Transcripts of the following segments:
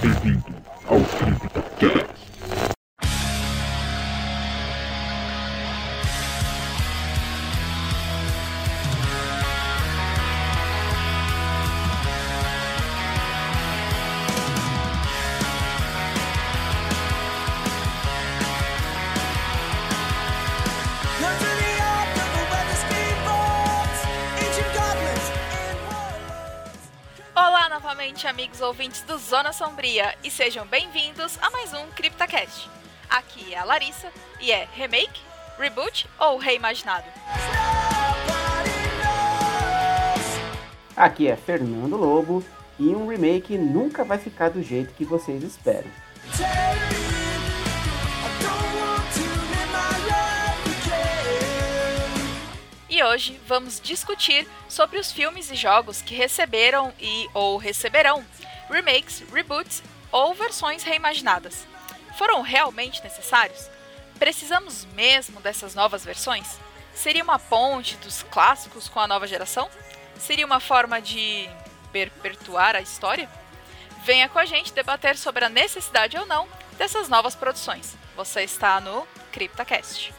Bem-vindo ao CryptoCast. Olá ouvintes do Zona Sombria, e sejam bem-vindos a mais um CryptoCast. Aqui é a Larissa e é remake, reboot ou reimaginado? Aqui é Fernando Lobo e um remake nunca vai ficar do jeito que vocês esperam. E hoje vamos discutir sobre os filmes e jogos que receberam e ou receberão remakes, reboots ou versões reimaginadas. Foram realmente necessários? Precisamos mesmo dessas novas versões? Seria uma ponte dos clássicos com a nova geração? Seria uma forma de perpetuar a história? Venha com a gente debater sobre a necessidade ou não dessas novas produções. Você está no CryptoCast.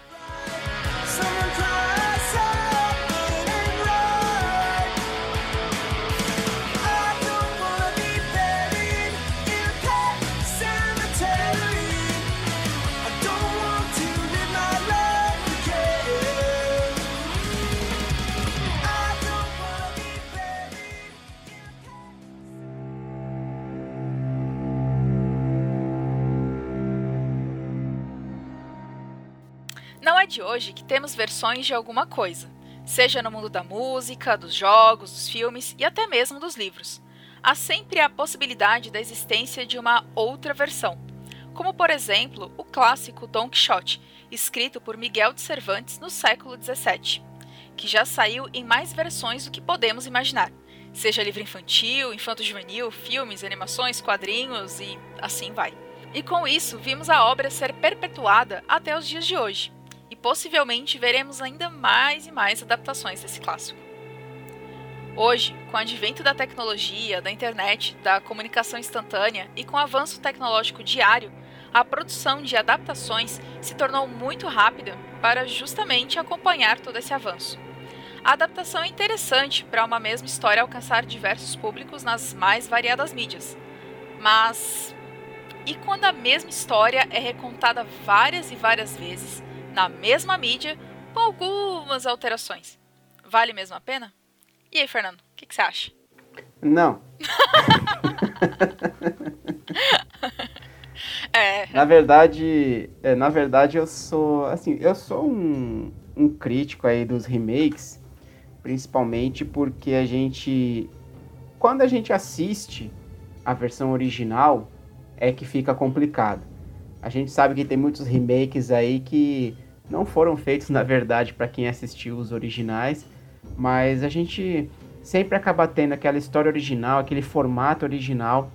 É de hoje que temos versões de alguma coisa, seja no mundo da música, dos jogos, dos filmes e até mesmo dos livros. Há sempre a possibilidade da existência de uma outra versão, como por exemplo o clássico Don Quixote, escrito por Miguel de Cervantes no século XVII, que já saiu em mais versões do que podemos imaginar, seja livro infantil, infanto-juvenil, filmes, animações, quadrinhos e assim vai. E com isso, vimos a obra ser perpetuada até os dias de hoje possivelmente veremos ainda mais e mais adaptações desse clássico. Hoje, com o advento da tecnologia, da internet, da comunicação instantânea e com o avanço tecnológico diário, a produção de adaptações se tornou muito rápida para justamente acompanhar todo esse avanço. A adaptação é interessante para uma mesma história alcançar diversos públicos nas mais variadas mídias. Mas e quando a mesma história é recontada várias e várias vezes, na mesma mídia, com algumas alterações. Vale mesmo a pena? E aí, Fernando, o que, que você acha? Não. É, Na verdade, é, na verdade eu sou, assim, eu sou um, um crítico aí dos remakes, principalmente porque a gente, quando a gente assiste a versão original, é que fica complicado. A gente sabe que tem muitos remakes aí que não foram feitos, na verdade, para quem assistiu os originais, mas a gente sempre acaba tendo aquela história original, aquele formato original,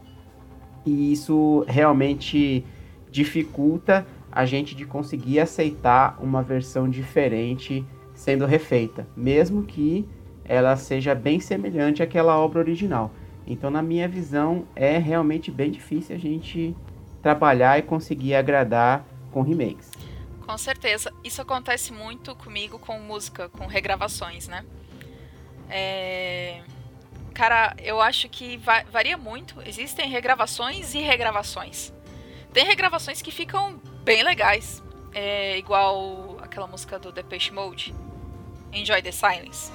e isso realmente dificulta a gente de conseguir aceitar uma versão diferente sendo refeita, mesmo que ela seja bem semelhante àquela obra original. Então, na minha visão, é realmente bem difícil a gente trabalhar e conseguir agradar com remakes. com certeza. Isso acontece muito comigo com música, com regravações, né? É... Cara, eu acho que va- varia muito. Existem regravações e regravações. Tem regravações que ficam bem legais. É igual aquela música do Depeche Mode. Enjoy the Silence.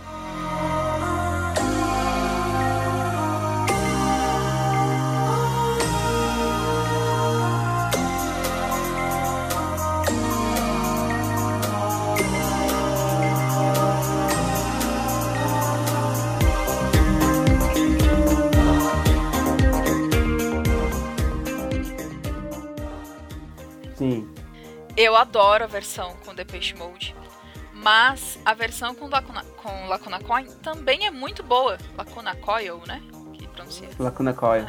Eu adoro a versão com Depeche Mode. Mas a versão com Lacuna, com Lacuna Coil também é muito boa. Lacuna Coil, né? Que pronuncia. Lacuna Coil.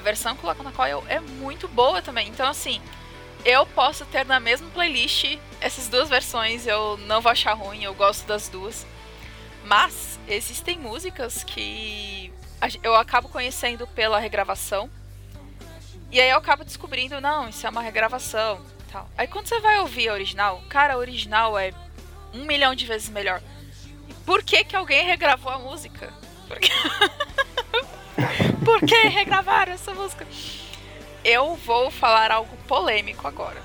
Versão que colocam na Coil é muito boa também. Então, assim, eu posso ter na mesma playlist essas duas versões, eu não vou achar ruim, eu gosto das duas. Mas existem músicas que eu acabo conhecendo pela regravação. E aí eu acabo descobrindo, não, isso é uma regravação. Tal. Aí quando você vai ouvir a original, cara, a original é um milhão de vezes melhor. Por que, que alguém regravou a música? Por que, Por que regravaram essa música? eu vou falar algo polêmico agora.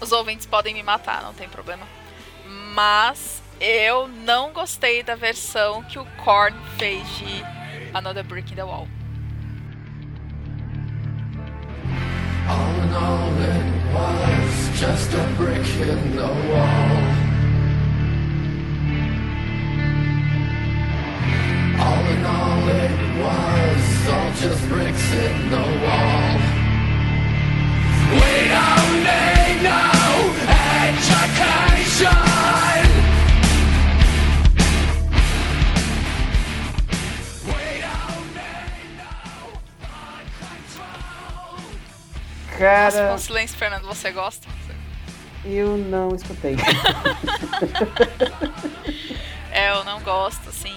Os ouvintes podem me matar, não tem problema. Mas eu não gostei da versão que o Korn fez de Another Brick in the Wall. All in all, it was just a brick in the wall. Just bricks in the wall. We don't need no education. Cara. Nossa, silêncio, Fernando, você gosta? Eu não escutei. é, eu não gosto, assim.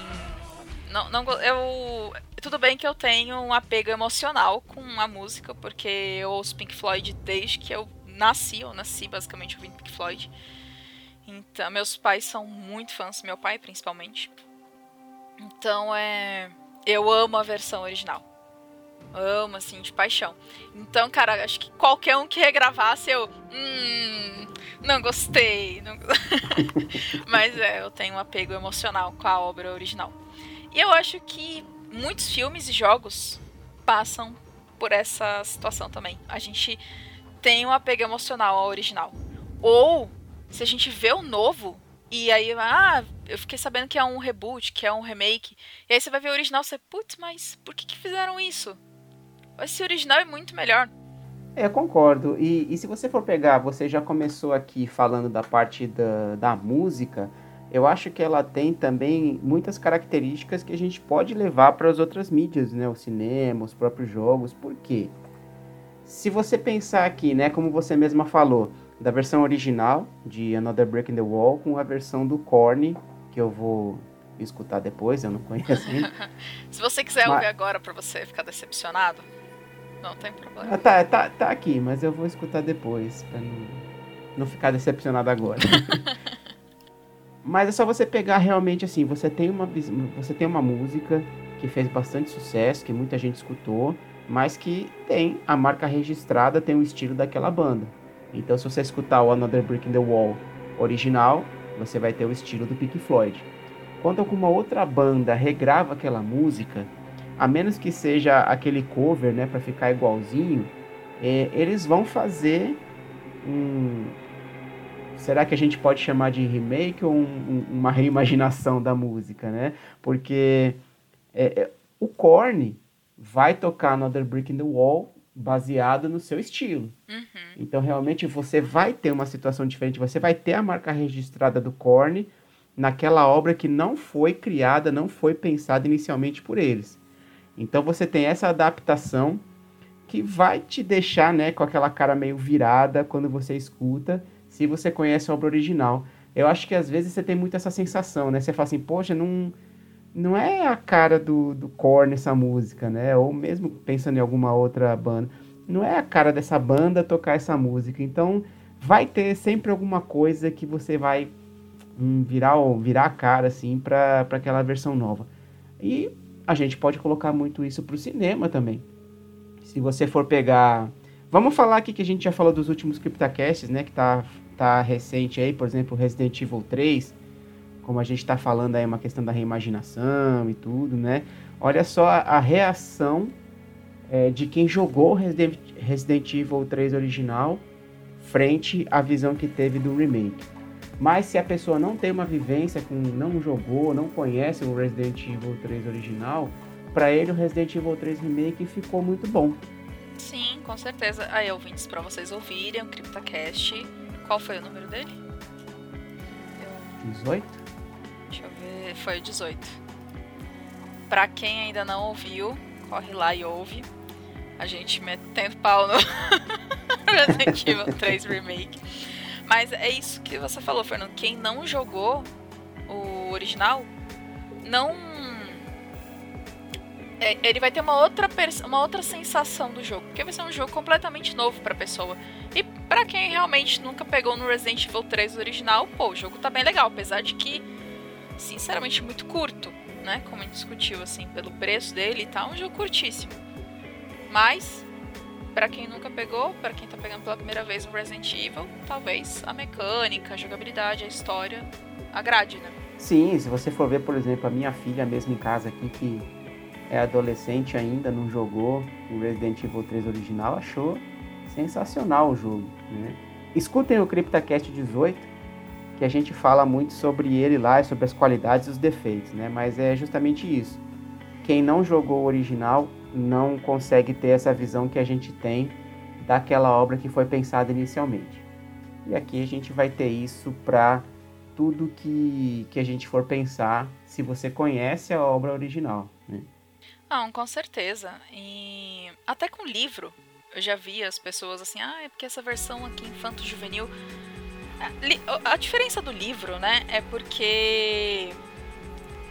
Não, não, eu tudo bem que eu tenho um apego emocional com a música, porque eu ouço Pink Floyd desde que eu nasci, eu nasci basicamente ouvindo Pink Floyd. Então, meus pais são muito fãs, meu pai principalmente. Então, é. Eu amo a versão original. Amo, assim, de paixão. Então, cara, acho que qualquer um que regravasse, eu. Hum. Não gostei. Não... Mas é, eu tenho um apego emocional com a obra original. E eu acho que muitos filmes e jogos passam por essa situação também. A gente tem um apego emocional ao original. Ou, se a gente vê o novo, e aí, ah, eu fiquei sabendo que é um reboot, que é um remake, e aí você vai ver o original e você, putz, mas por que, que fizeram isso? Esse original é muito melhor. É, concordo. E, e se você for pegar, você já começou aqui falando da parte da, da música, eu acho que ela tem também muitas características que a gente pode levar para as outras mídias, né? O cinema, os próprios jogos. Por quê? Se você pensar aqui, né, como você mesma falou, da versão original de Another Break in the Wall com a versão do Korn, que eu vou escutar depois, eu não conheço ainda. Se você quiser mas... ouvir agora para você ficar decepcionado, não tem problema. Ah, tá, tá, tá aqui, mas eu vou escutar depois, para não, não ficar decepcionado agora. Mas é só você pegar realmente assim, você tem uma você tem uma música que fez bastante sucesso, que muita gente escutou, mas que tem a marca registrada, tem o estilo daquela banda. Então se você escutar o Another Brick in the Wall original, você vai ter o estilo do Pink Floyd. Quando alguma outra banda regrava aquela música, a menos que seja aquele cover, né, para ficar igualzinho, é, eles vão fazer um, será que a gente pode chamar de remake ou um, uma reimaginação da música, né? Porque é, é, o Korn vai tocar Another Brick in the Wall baseado no seu estilo. Uhum. Então, realmente, você vai ter uma situação diferente. Você vai ter a marca registrada do Korn naquela obra que não foi criada, não foi pensada inicialmente por eles. Então, você tem essa adaptação que vai te deixar né, com aquela cara meio virada quando você escuta se você conhece a obra original. Eu acho que às vezes você tem muito essa sensação, né? Você fala assim, poxa, não, não é a cara do, do Korn essa música, né? Ou mesmo pensando em alguma outra banda, não é a cara dessa banda tocar essa música. Então vai ter sempre alguma coisa que você vai hum, virar, virar a cara assim para aquela versão nova. E a gente pode colocar muito isso para o cinema também. Se você for pegar. Vamos falar aqui que a gente já falou dos últimos CryptoCasts, né? Que tá tá recente aí, por exemplo, Resident Evil 3, como a gente está falando aí, uma questão da reimaginação e tudo, né? Olha só a, a reação é, de quem jogou Resident, Resident Evil 3 original frente à visão que teve do remake. Mas se a pessoa não tem uma vivência com, não jogou, não conhece o Resident Evil 3 original, para ele o Resident Evil 3 remake ficou muito bom. Sim, com certeza. Aí, ouvintes, para vocês ouvirem o CryptoCast qual foi o número dele? 18? Deixa eu ver. Foi o 18. Pra quem ainda não ouviu, corre lá e ouve. A gente metendo pau no Resident Evil 3 Remake. Mas é isso que você falou, Fernando. Quem não jogou o original, não. É, ele vai ter uma outra, uma outra sensação do jogo. Porque vai ser um jogo completamente novo pra pessoa. E para quem realmente nunca pegou no Resident Evil 3 original, pô, o jogo tá bem legal. Apesar de que, sinceramente, muito curto, né? Como a gente discutiu, assim, pelo preço dele e tá, um jogo curtíssimo. Mas para quem nunca pegou, para quem tá pegando pela primeira vez no Resident Evil, talvez a mecânica, a jogabilidade, a história agrade, né? Sim, se você for ver, por exemplo, a minha filha mesmo em casa aqui, que é adolescente ainda, não jogou o Resident Evil 3 original, achou sensacional o jogo. Né? Escutem o CryptaCast 18, que a gente fala muito sobre ele lá, sobre as qualidades e os defeitos, né? Mas é justamente isso. Quem não jogou o original não consegue ter essa visão que a gente tem daquela obra que foi pensada inicialmente. E aqui a gente vai ter isso para tudo que, que a gente for pensar, se você conhece a obra original. Né? Não, com certeza. E até com livro, eu já vi as pessoas assim, ah, é porque essa versão aqui infanto-juvenil. A, a diferença do livro, né, é porque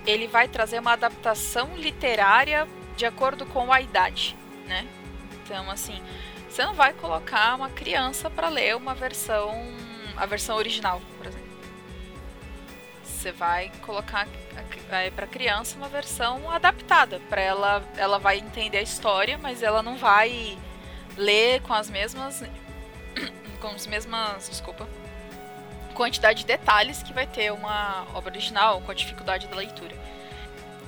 ele vai trazer uma adaptação literária de acordo com a idade, né? Então, assim, você não vai colocar uma criança para ler uma versão, a versão original, por exemplo. Você vai colocar é, para criança uma versão adaptada, para ela, ela vai entender a história, mas ela não vai ler com as mesmas, com as mesmas, desculpa, quantidade de detalhes que vai ter uma obra original, com a dificuldade da leitura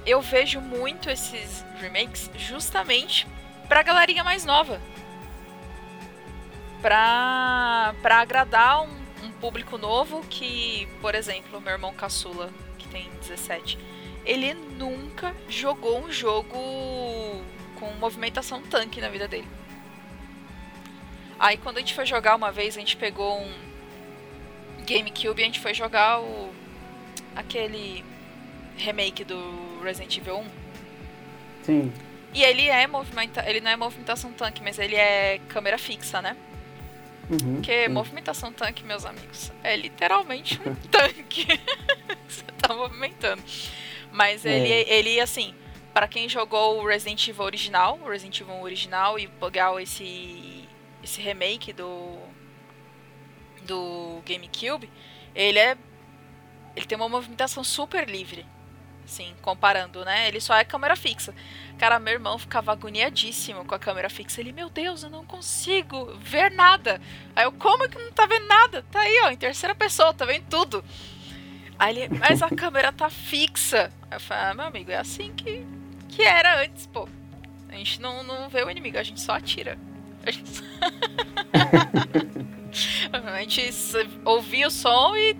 eu vejo muito esses remakes justamente pra galerinha mais nova. Pra agradar um público novo que, por exemplo, meu irmão caçula, que tem 17, ele nunca jogou um jogo com movimentação tanque na vida dele. Aí quando a gente foi jogar uma vez, a gente pegou um GameCube e a gente foi jogar o aquele remake do Resident Evil 1. Sim. E ele é movimenta ele não é movimentação tanque, mas ele é câmera fixa, né? Uhum, Porque sim. movimentação tanque, meus amigos, é literalmente um tanque. Você tá movimentando. Mas é. ele, ele, assim, para quem jogou o Resident Evil original, o Resident Evil original, e pegar esse, esse remake do, do GameCube, ele é. Ele tem uma movimentação super livre. Sim, comparando, né? Ele só é câmera fixa. Cara, meu irmão ficava agoniadíssimo com a câmera fixa. Ele, meu Deus, eu não consigo ver nada. Aí eu, como que não tá vendo nada? Tá aí, ó, em terceira pessoa, tá vendo tudo. Aí ele, mas a câmera tá fixa. Aí eu falei, ah, meu amigo, é assim que, que era antes, pô. A gente não, não vê o inimigo, a gente só atira. A gente, só... a gente ouvia o som e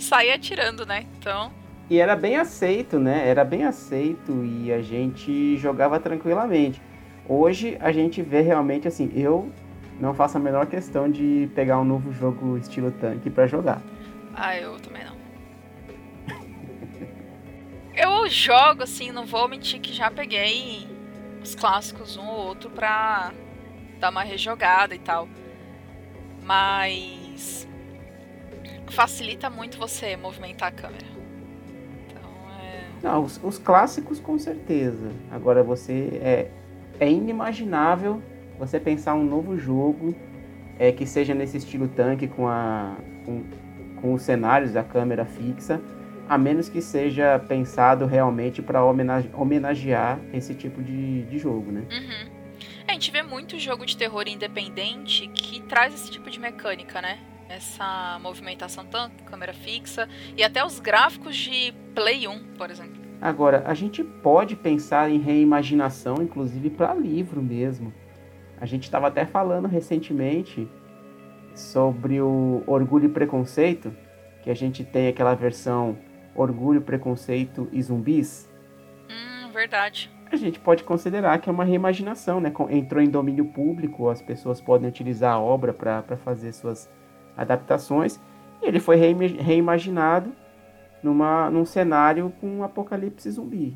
saía atirando, né? Então. E era bem aceito, né? Era bem aceito e a gente jogava tranquilamente. Hoje a gente vê realmente assim, eu não faço a menor questão de pegar um novo jogo estilo tanque para jogar. Ah, eu também não. eu jogo assim, não vou mentir que já peguei os clássicos um ou outro pra dar uma rejogada e tal. Mas facilita muito você movimentar a câmera. Não, os, os, clássicos com certeza. Agora você é, é inimaginável você pensar um novo jogo é, que seja nesse estilo tanque com, a, com, com os cenários da câmera fixa, a menos que seja pensado realmente para homenage, homenagear esse tipo de, de jogo, né? Uhum. A gente vê muito jogo de terror independente que traz esse tipo de mecânica, né? Essa movimentação tanto câmera fixa e até os gráficos de Play 1, por exemplo. Agora, a gente pode pensar em reimaginação, inclusive para livro mesmo. A gente estava até falando recentemente sobre o Orgulho e Preconceito, que a gente tem aquela versão Orgulho, Preconceito e Zumbis. Hum, verdade. A gente pode considerar que é uma reimaginação, né? Entrou em domínio público, as pessoas podem utilizar a obra para fazer suas adaptações. E ele foi reimaginado numa, num cenário com um apocalipse zumbi.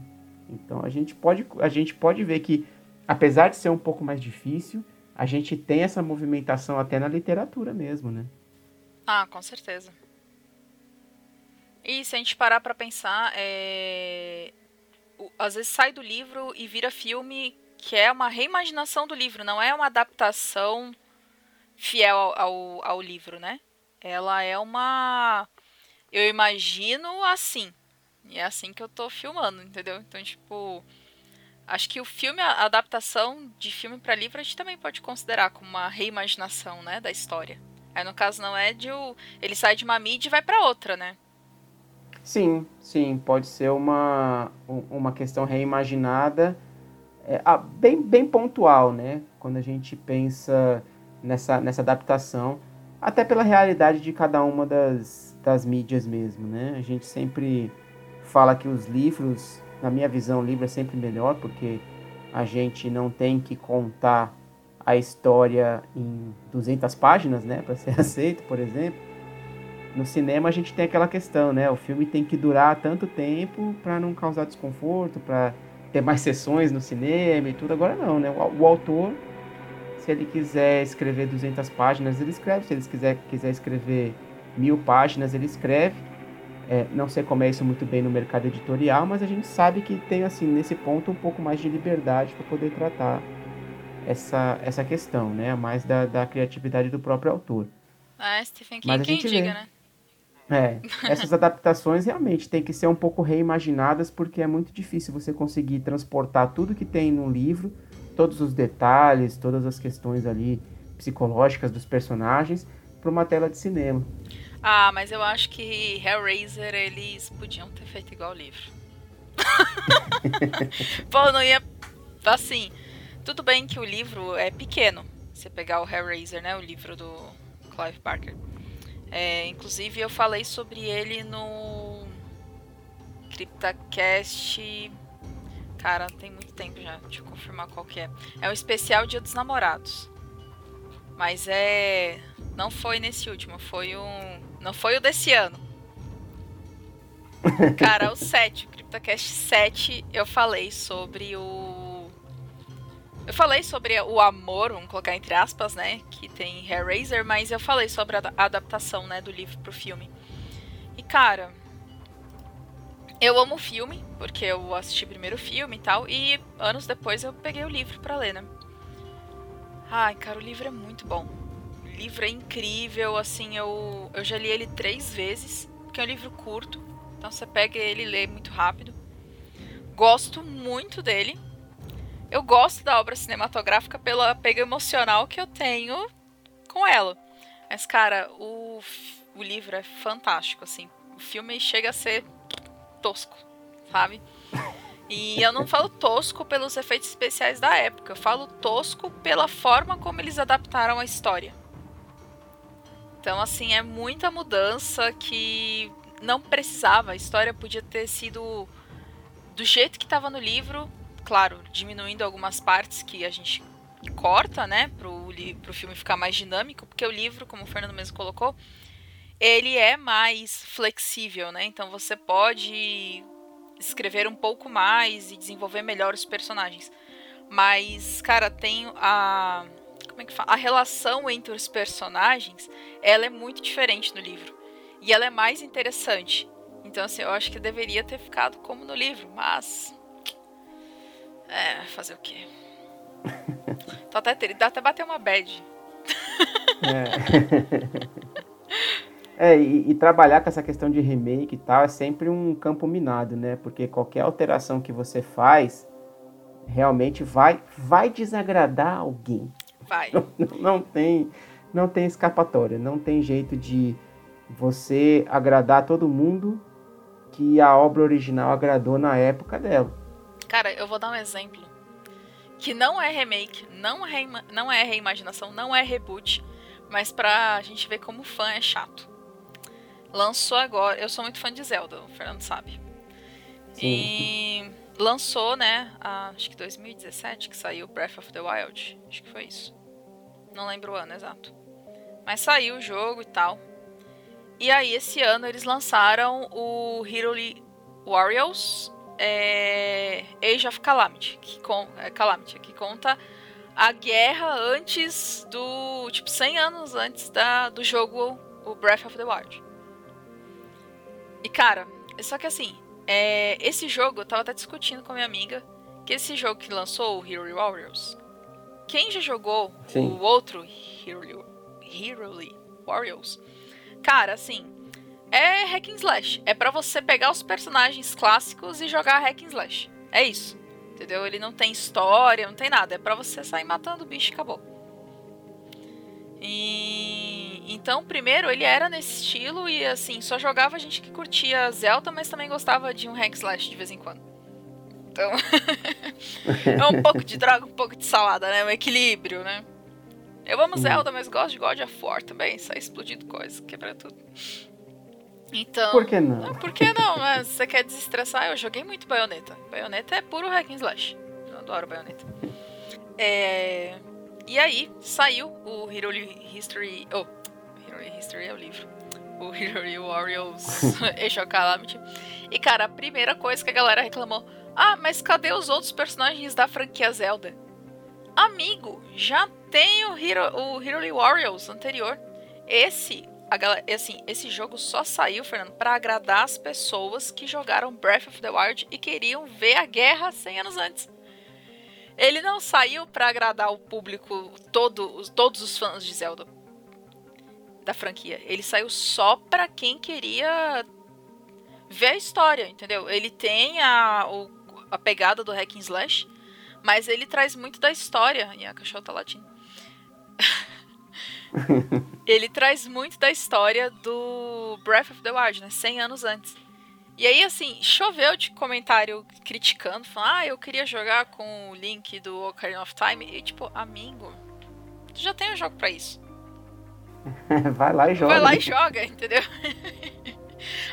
Então a gente pode, a gente pode ver que apesar de ser um pouco mais difícil, a gente tem essa movimentação até na literatura mesmo, né? Ah, com certeza. E se a gente parar pra pensar, é... às vezes sai do livro e vira filme que é uma reimaginação do livro, não é uma adaptação fiel ao, ao, ao livro, né? Ela é uma. Eu imagino assim. E é assim que eu tô filmando, entendeu? Então, tipo. Acho que o filme, a adaptação de filme para livro, a gente também pode considerar como uma reimaginação, né, da história. Aí no caso não é de o, ele sai de uma mídia e vai para outra, né? Sim, sim, pode ser uma, uma questão reimaginada, é, ah, bem, bem pontual, né? Quando a gente pensa nessa, nessa adaptação, até pela realidade de cada uma das, das mídias mesmo, né? A gente sempre fala que os livros, na minha visão, o livro é sempre melhor, porque a gente não tem que contar a história em 200 páginas, né, para ser aceito, por exemplo. No cinema a gente tem aquela questão, né? O filme tem que durar tanto tempo para não causar desconforto, para ter mais sessões no cinema e tudo. Agora não, né? O, o autor se ele quiser escrever 200 páginas, ele escreve. Se ele quiser, quiser escrever mil páginas, ele escreve. É, não sei como é isso muito bem no mercado editorial, mas a gente sabe que tem, assim, nesse ponto, um pouco mais de liberdade para poder tratar essa, essa questão, né? Mais da, da criatividade do próprio autor. Ah, Stephen King, mas quem diga, né? É, essas adaptações realmente têm que ser um pouco reimaginadas, porque é muito difícil você conseguir transportar tudo que tem no livro todos os detalhes, todas as questões ali psicológicas dos personagens para uma tela de cinema. Ah, mas eu acho que Hellraiser eles podiam ter feito igual o livro. Pô, não ia. Assim, tudo bem que o livro é pequeno. Você pegar o Hellraiser, né? O livro do Clive Barker. É, inclusive, eu falei sobre ele no CryptaCast Cara, tem muito tempo já. Deixa eu confirmar qual que é. É um especial Dia dos Namorados. Mas é. Não foi nesse último, foi um. Não foi o desse ano. Cara, o 7, o CryptoCast 7, eu falei sobre o. Eu falei sobre o amor, vamos colocar entre aspas, né? Que tem Hellraiser, mas eu falei sobre a adaptação, né, do livro pro filme. E cara, eu amo o filme, porque eu assisti primeiro o filme e tal, e anos depois eu peguei o livro para ler, né? Ai, cara, o livro é muito bom. O livro é incrível, assim, eu, eu já li ele três vezes, porque é um livro curto, então você pega ele e lê muito rápido. Gosto muito dele. Eu gosto da obra cinematográfica pelo apego emocional que eu tenho com ela. Mas, cara, o, o livro é fantástico, assim. O filme chega a ser tosco, sabe? E eu não falo tosco pelos efeitos especiais da época, eu falo tosco pela forma como eles adaptaram a história. Então, assim, é muita mudança que não precisava. A história podia ter sido do jeito que estava no livro, claro, diminuindo algumas partes que a gente corta, né, pro, pro filme ficar mais dinâmico, porque o livro, como o Fernando mesmo colocou, ele é mais flexível, né? Então você pode escrever um pouco mais e desenvolver melhor os personagens. Mas, cara, tem a como é que fala? A relação entre os personagens, ela é muito diferente no livro. E ela é mais interessante. Então, assim, eu acho que deveria ter ficado como no livro, mas é, fazer o quê? Tô até, dá até bater uma bad. É. É, e, e, trabalhar com essa questão de remake e tal é sempre um campo minado, né? Porque qualquer alteração que você faz realmente vai, vai desagradar alguém. Vai. Não, não, tem, não tem escapatória, não tem jeito de você agradar todo mundo que a obra original agradou na época dela. Cara, eu vou dar um exemplo. Que não é remake, não é, não é reimaginação, não é reboot, mas pra gente ver como fã é chato lançou agora. Eu sou muito fã de Zelda, o Fernando sabe. Sim. E lançou, né? A, acho que 2017 que saiu Breath of the Wild. Acho que foi isso. Não lembro o ano exato. Mas saiu o jogo e tal. E aí, esse ano, eles lançaram o Hero Warriors é Age of Calamity, que, con é, Calamity, que conta a guerra antes do. Tipo, 100 anos antes da, do jogo o Breath of the Wild. E cara, só que assim, é, esse jogo, eu tava até discutindo com a minha amiga, que esse jogo que lançou, o Hero Warriors, quem já jogou Sim. o outro Hero, Hero Warriors, cara, assim, é hack and slash. É para você pegar os personagens clássicos e jogar hack and slash. É isso. Entendeu? Ele não tem história, não tem nada. É para você sair matando o bicho e acabou. E então, primeiro ele era nesse estilo e assim, só jogava gente que curtia Zelda, mas também gostava de um hack slash de vez em quando. Então, é um pouco de droga, um pouco de salada, né? Um equilíbrio, né? Eu amo Zelda, mas gosto de God of War também, sai explodindo coisas, quebra tudo. Então. Por que não? Ah, por que não? Mas você quer desestressar? Eu joguei muito Bayonetta. Bayonetta é puro hack and slash. Eu adoro Bayonetta. É... E aí, saiu o Hero History. Oh, Hero History é o livro. O Hero Warriors of Calamity. E, cara, a primeira coisa que a galera reclamou: Ah, mas cadê os outros personagens da franquia Zelda? Amigo, já tem o Hero, o Hero Warriors anterior. Esse a galera, assim, esse jogo só saiu, Fernando, para agradar as pessoas que jogaram Breath of the Wild e queriam ver a guerra 100 anos antes. Ele não saiu para agradar o público, todo, todos os fãs de Zelda da franquia. Ele saiu só para quem queria ver a história, entendeu? Ele tem a, o, a pegada do hack and slash, mas ele traz muito da história. E a cachorra tá latindo. ele traz muito da história do Breath of the Wild, né? 100 anos antes. E aí, assim, choveu de comentário criticando, falando, ah, eu queria jogar com o link do Ocarina of Time. E, tipo, amigo, tu já tem um jogo pra isso. Vai lá e joga. Vai lá e joga, entendeu?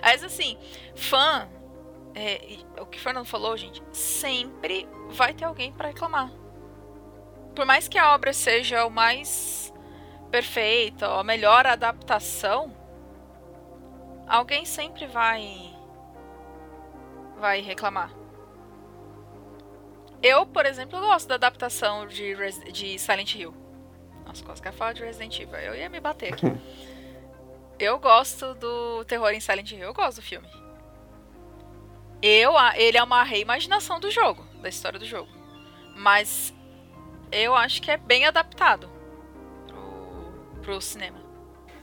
Mas, assim, fã, é, o que o Fernando falou, gente, sempre vai ter alguém para reclamar. Por mais que a obra seja o mais perfeita a melhor adaptação, alguém sempre vai vai reclamar. Eu, por exemplo, gosto da adaptação de, de Silent Hill. Nossa, quase que falar de Resident Evil. Eu ia me bater aqui. eu gosto do terror em Silent Hill. Eu gosto do filme. Eu, ele é uma reimaginação do jogo, da história do jogo. Mas eu acho que é bem adaptado pro cinema.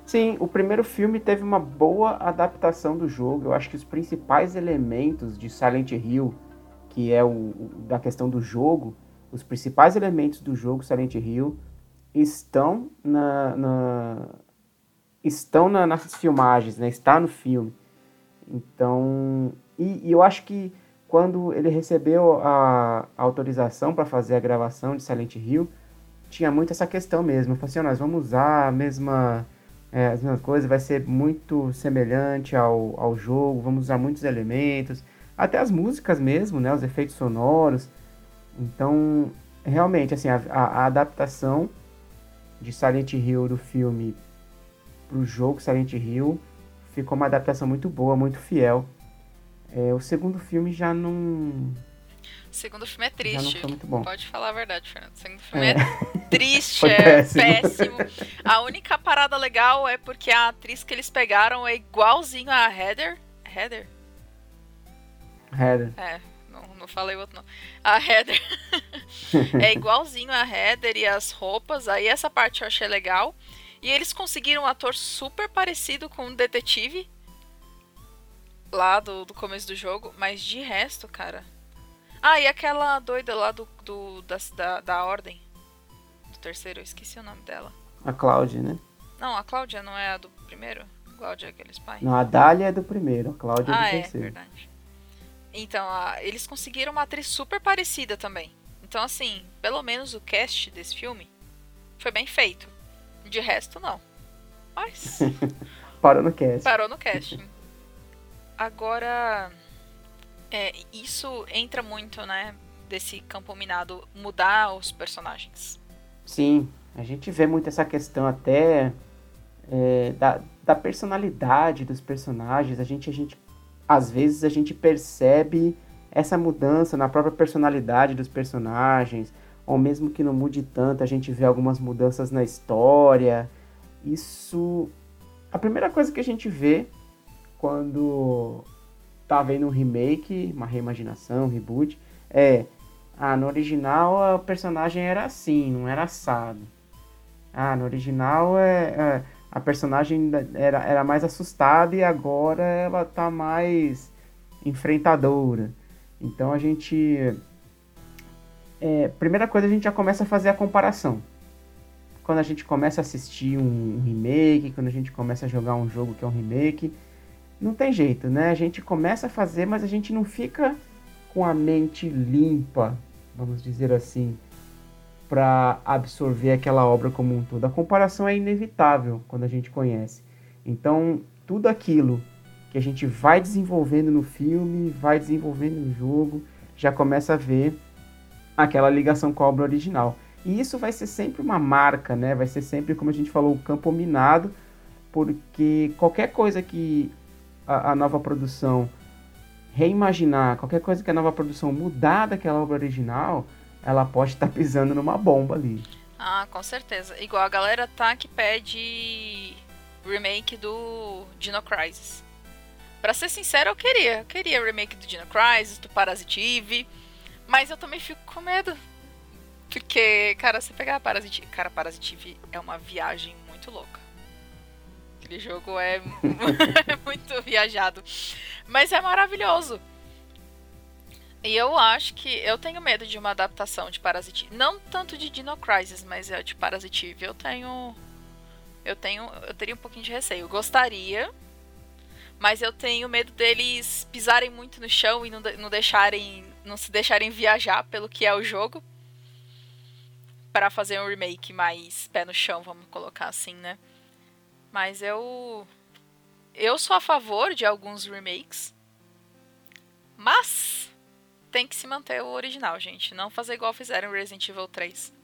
Sim, o primeiro filme teve uma boa adaptação do jogo. Eu acho que os principais elementos de Silent Hill, que é o, o da questão do jogo, os principais elementos do jogo Silent Hill estão na, na estão na, nas filmagens, né? Está no filme. Então, e, e eu acho que quando ele recebeu a, a autorização para fazer a gravação de Silent Hill, tinha muito essa questão mesmo. Eu falei assim, oh, nós vamos usar a mesma, é, as mesmas coisas, vai ser muito semelhante ao, ao jogo, vamos usar muitos elementos, até as músicas mesmo, né, os efeitos sonoros. Então, realmente, assim, a, a, adaptação de Silent Hill do filme para o jogo Silent Hill ficou uma adaptação muito boa, muito fiel. É, o segundo filme já não o segundo filme é triste. Pode falar a verdade, Fernando. O segundo filme é, é triste, é péssimo. péssimo. A única parada legal é porque a atriz que eles pegaram é igualzinho a Heather. Heather? Heather. É, não, não falei outro não. A Heather. é igualzinho a Heather e as roupas. Aí essa parte eu achei legal. E eles conseguiram um ator super parecido com um detetive lá do, do começo do jogo. Mas de resto, cara, ah, e aquela doida lá do, do da, da, da Ordem. Do terceiro, eu esqueci o nome dela. A Cláudia, né? Não, a Cláudia não é a do primeiro? A Cláudia é aqueles pais. Não, a Dália é do primeiro, a Cláudia é ah, do é, terceiro. Ah, é, verdade. Então, a, eles conseguiram uma atriz super parecida também. Então, assim, pelo menos o cast desse filme foi bem feito. De resto, não. Mas. Parou no cast. Parou no cast. Agora. É, isso entra muito, né? Desse campo minado mudar os personagens. Sim, a gente vê muito essa questão até é, da, da personalidade dos personagens. A gente, a gente, às vezes, a gente percebe essa mudança na própria personalidade dos personagens, ou mesmo que não mude tanto, a gente vê algumas mudanças na história. Isso. A primeira coisa que a gente vê quando tá vendo um remake, uma reimaginação, um reboot, é. Ah, no original o personagem era assim, não era assado. Ah, no original é, é a personagem era, era mais assustada e agora ela tá mais enfrentadora. Então a gente. É, primeira coisa, a gente já começa a fazer a comparação. Quando a gente começa a assistir um remake, quando a gente começa a jogar um jogo que é um remake, não tem jeito, né? A gente começa a fazer, mas a gente não fica com a mente limpa, vamos dizer assim, para absorver aquela obra como um todo. A comparação é inevitável quando a gente conhece. Então, tudo aquilo que a gente vai desenvolvendo no filme, vai desenvolvendo no jogo, já começa a ver aquela ligação com a obra original. E isso vai ser sempre uma marca, né? Vai ser sempre, como a gente falou, o campo minado, porque qualquer coisa que a, a nova produção reimaginar, qualquer coisa que a nova produção mudar daquela obra original, ela pode estar tá pisando numa bomba ali. Ah, com certeza. Igual a galera tá que pede remake do Dino Crisis. Pra ser sincero, eu queria. Eu queria remake do Dino Crisis, do Parasitive. Mas eu também fico com medo. Porque, cara, você pegar Parasitive. Cara, Parasitive é uma viagem muito louca. Aquele jogo é muito viajado. Mas é maravilhoso. E eu acho que eu tenho medo de uma adaptação de Parasitive. Não tanto de Dino Crisis, mas é de Parasitive. Eu tenho. Eu tenho. Eu teria um pouquinho de receio. gostaria. Mas eu tenho medo deles pisarem muito no chão e não, não deixarem. não se deixarem viajar pelo que é o jogo. para fazer um remake mais pé no chão, vamos colocar assim, né? Mas eu. Eu sou a favor de alguns remakes. Mas tem que se manter o original, gente. Não fazer igual fizeram Resident Evil 3.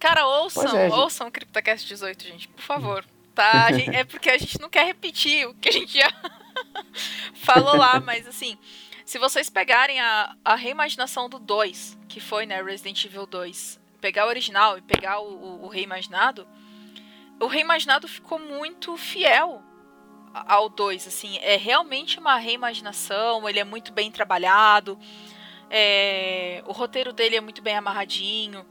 Cara, ouçam, é, ouçam o CryptoCast 18, gente, por favor. Tá? É porque a gente não quer repetir o que a gente já falou lá, mas assim, se vocês pegarem a, a reimaginação do 2, que foi, né, Resident Evil 2, pegar o original e pegar o, o, o reimaginado, o reimaginado ficou muito fiel ao 2, assim, é realmente uma reimaginação, ele é muito bem trabalhado, é, o roteiro dele é muito bem amarradinho.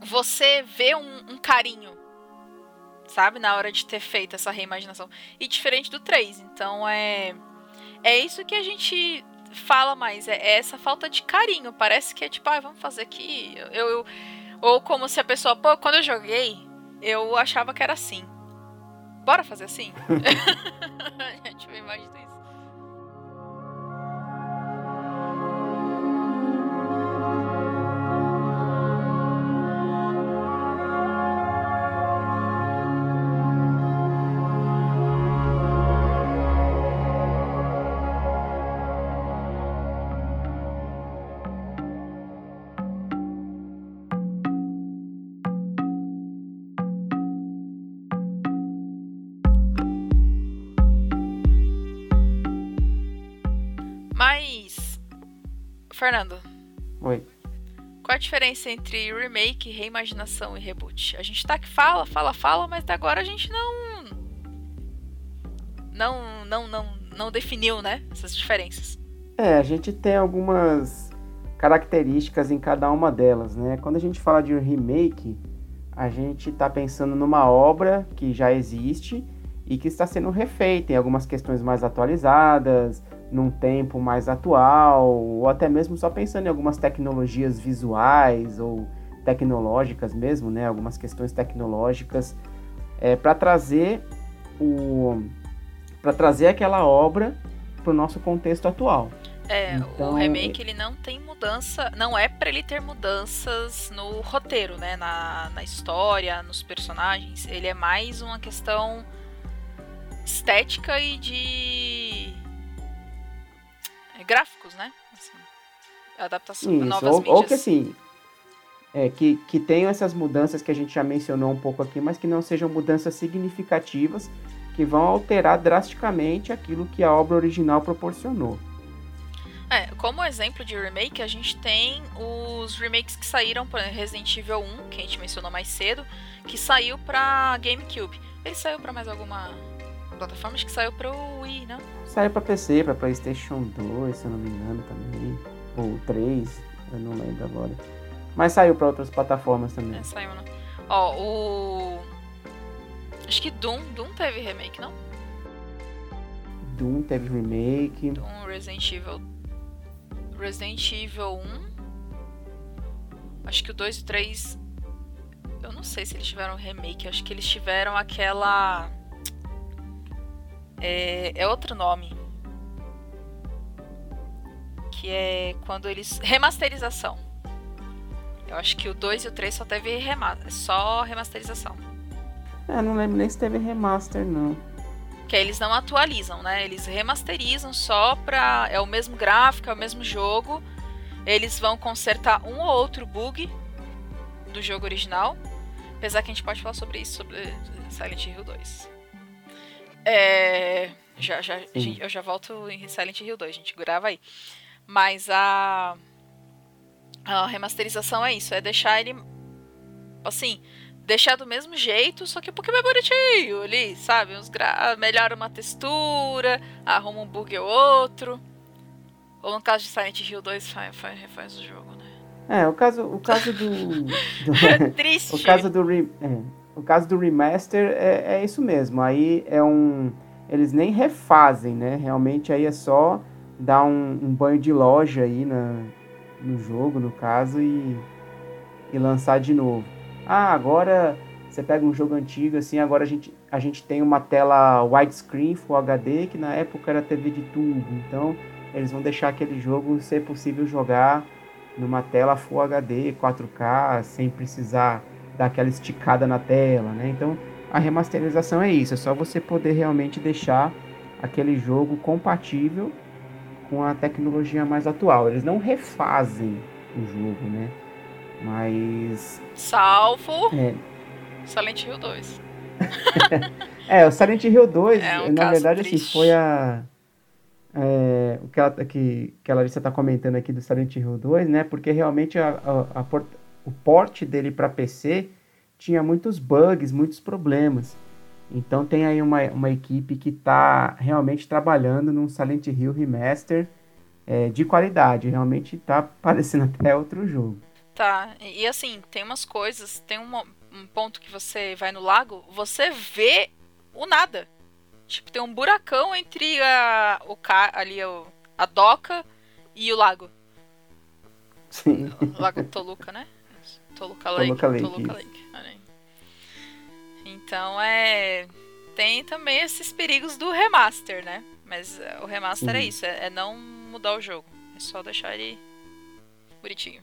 Você vê um, um, carinho, sabe, na hora de ter feito essa reimaginação. E diferente do 3, então é. É isso que a gente fala mais, é, é essa falta de carinho. Parece que é tipo, ah, vamos fazer aqui. Eu, eu, ou como se a pessoa, pô, quando eu joguei, eu achava que era assim. Bora fazer assim? a gente me imagina isso. Fernando. Oi. Qual a diferença entre remake, reimaginação e reboot? A gente tá que fala, fala, fala, mas até agora a gente não. Não, não, não, não definiu, né? Essas diferenças. É, a gente tem algumas características em cada uma delas, né? Quando a gente fala de remake, a gente está pensando numa obra que já existe e que está sendo refeita em algumas questões mais atualizadas, num tempo mais atual, ou até mesmo só pensando em algumas tecnologias visuais ou tecnológicas mesmo, né? Algumas questões tecnológicas é, para trazer o para trazer aquela obra para o nosso contexto atual. É, então, o remake ele não tem mudança, não é para ele ter mudanças no roteiro, né? Na, na história, nos personagens. Ele é mais uma questão estética e de gráficos, né? Assim, adaptação Isso, novas ou, mídias. Ou que assim, é, que, que tenham essas mudanças que a gente já mencionou um pouco aqui, mas que não sejam mudanças significativas que vão alterar drasticamente aquilo que a obra original proporcionou. É, como exemplo de remake, a gente tem os remakes que saíram para Resident Evil 1, que a gente mencionou mais cedo, que saiu para GameCube. Ele saiu para mais alguma plataforma? Acho que saiu para o Wii, né? Saiu para PC, para PlayStation 2, se eu não me engano também, ou 3, eu não lembro agora. Mas saiu para outras plataformas também. É, saiu, né? Ó, o Acho que Doom, Doom teve remake, não? Doom teve remake. Doom, Resident Evil Resident Evil 1. Acho que o 2 e o 3. Eu não sei se eles tiveram remake. Acho que eles tiveram aquela. É, é outro nome. Que é quando eles. Remasterização. Eu acho que o 2 e o 3 só teve rema... só remasterização. É, não lembro nem se teve remaster, não que eles não atualizam, né? Eles remasterizam só pra. É o mesmo gráfico, é o mesmo jogo. Eles vão consertar um ou outro bug do jogo original. Apesar que a gente pode falar sobre isso, sobre Silent Hill 2. É. Já, já, eu já volto em Silent Hill 2, a gente grava aí. Mas a. A remasterização é isso, é deixar ele. Assim, deixar do mesmo jeito, só que um pouquinho mais bonitinho ali, sabe? Uns gra... Melhora uma textura, arruma um bug ou outro. Ou no caso de Silent Hill 2, faz, faz, refaz o jogo, né? É, o caso, o caso do. do é triste. O caso do, re, é, o caso do remaster é, é isso mesmo. Aí é um. Eles nem refazem, né? Realmente aí é só dar um, um banho de loja aí na, no jogo, no caso, e, e lançar de novo. Ah, agora você pega um jogo antigo assim, agora a gente, a gente tem uma tela widescreen Full HD, que na época era TV de tubo. Então, eles vão deixar aquele jogo ser possível jogar numa tela Full HD, 4K, sem precisar dar aquela esticada na tela, né? Então, a remasterização é isso, é só você poder realmente deixar aquele jogo compatível com a tecnologia mais atual. Eles não refazem o jogo, né? Mas. Salvo. É. Silent Hill 2. é, o Silent Hill 2, é um na verdade, assim, triste. assim, foi a. É, o que, ela, que, que a Larissa está comentando aqui do Silent Hill 2, né? Porque realmente a, a, a o porte dele para PC tinha muitos bugs, muitos problemas. Então tem aí uma, uma equipe que está realmente trabalhando num Silent Hill Remaster é, de qualidade. Realmente está parecendo até outro jogo. Tá, e assim, tem umas coisas, tem um, um ponto que você vai no lago, você vê o nada. Tipo, tem um buracão entre a, o car, ali a, a doca e o lago. Sim. O lago Toluca, né? Toluca Lake. Toluca Lake. Toluca Lake. Então é. Tem também esses perigos do remaster, né? Mas é, o remaster é isso, é, é não mudar o jogo. É só deixar ele bonitinho.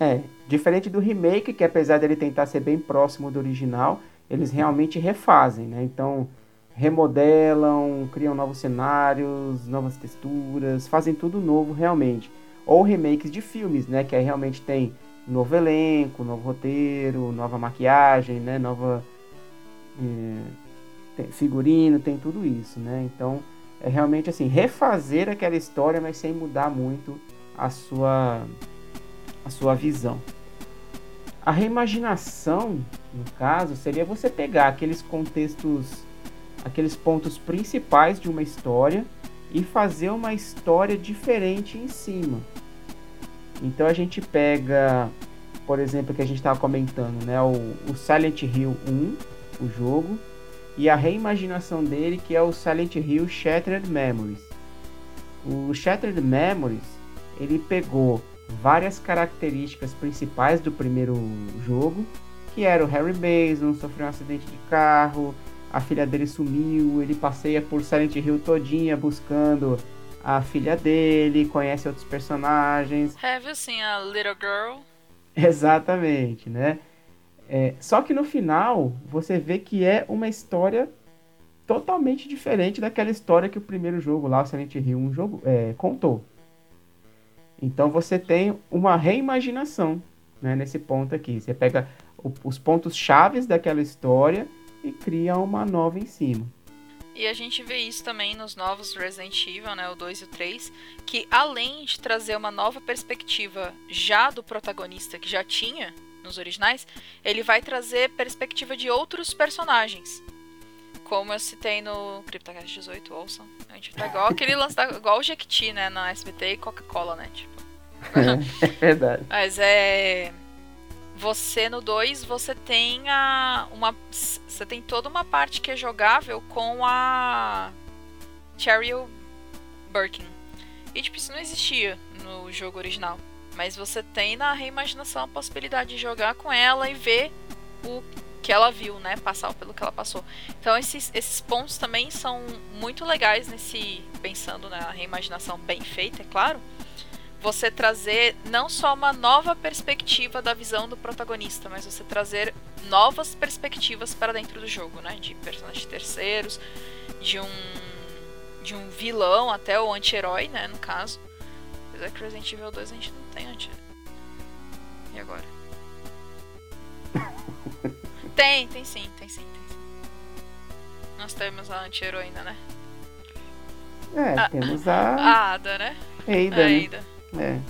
É, diferente do remake, que apesar dele tentar ser bem próximo do original, eles realmente refazem, né? Então, remodelam, criam novos cenários, novas texturas, fazem tudo novo realmente. Ou remakes de filmes, né? Que aí realmente tem novo elenco, novo roteiro, nova maquiagem, né? Nova é, figurino, tem tudo isso, né? Então, é realmente assim, refazer aquela história, mas sem mudar muito a sua a sua visão. A reimaginação, no caso, seria você pegar aqueles contextos, aqueles pontos principais de uma história e fazer uma história diferente em cima. Então a gente pega, por exemplo, que a gente estava comentando, né, o, o Silent Hill 1, o jogo, e a reimaginação dele, que é o Silent Hill Shattered Memories. O Shattered Memories, ele pegou várias características principais do primeiro jogo, que era o Harry Mason sofreu um acidente de carro, a filha dele sumiu, ele passeia por Silent Hill todinha buscando a filha dele, conhece outros personagens. Have you seen a little girl? Exatamente, né? É, só que no final você vê que é uma história totalmente diferente daquela história que o primeiro jogo lá, o Silent Hill, um jogo, é, contou. Então você tem uma reimaginação né, nesse ponto aqui. Você pega o, os pontos chaves daquela história e cria uma nova em cima. E a gente vê isso também nos novos Resident Evil, né, o 2 e o 3, que além de trazer uma nova perspectiva já do protagonista que já tinha nos originais, ele vai trazer perspectiva de outros personagens. Como eu citei no CryptoCast 18, ouçam. A gente tá igual aquele lance da, igual o Jequiti, né, na SBT e Coca-Cola, né, tipo. é verdade. Mas é você no 2 você tem a uma você tem toda uma parte que é jogável com a Cheryl Birkin. E tipo isso não existia no jogo original, mas você tem na reimaginação a possibilidade de jogar com ela e ver o que ela viu, né, passar pelo que ela passou. Então esses, esses pontos também são muito legais nesse pensando na reimaginação bem feita, é claro você trazer não só uma nova perspectiva da visão do protagonista, mas você trazer novas perspectivas para dentro do jogo, né? De personagens terceiros, de um de um vilão até o anti-herói, né, no caso. Apesar que Resident Evil 2 a gente não tem anti E agora? tem, tem sim, tem sim, tem sim. Nós temos a anti-heroína, né? É, a, temos a... A Ada, né? Ada, a né? É.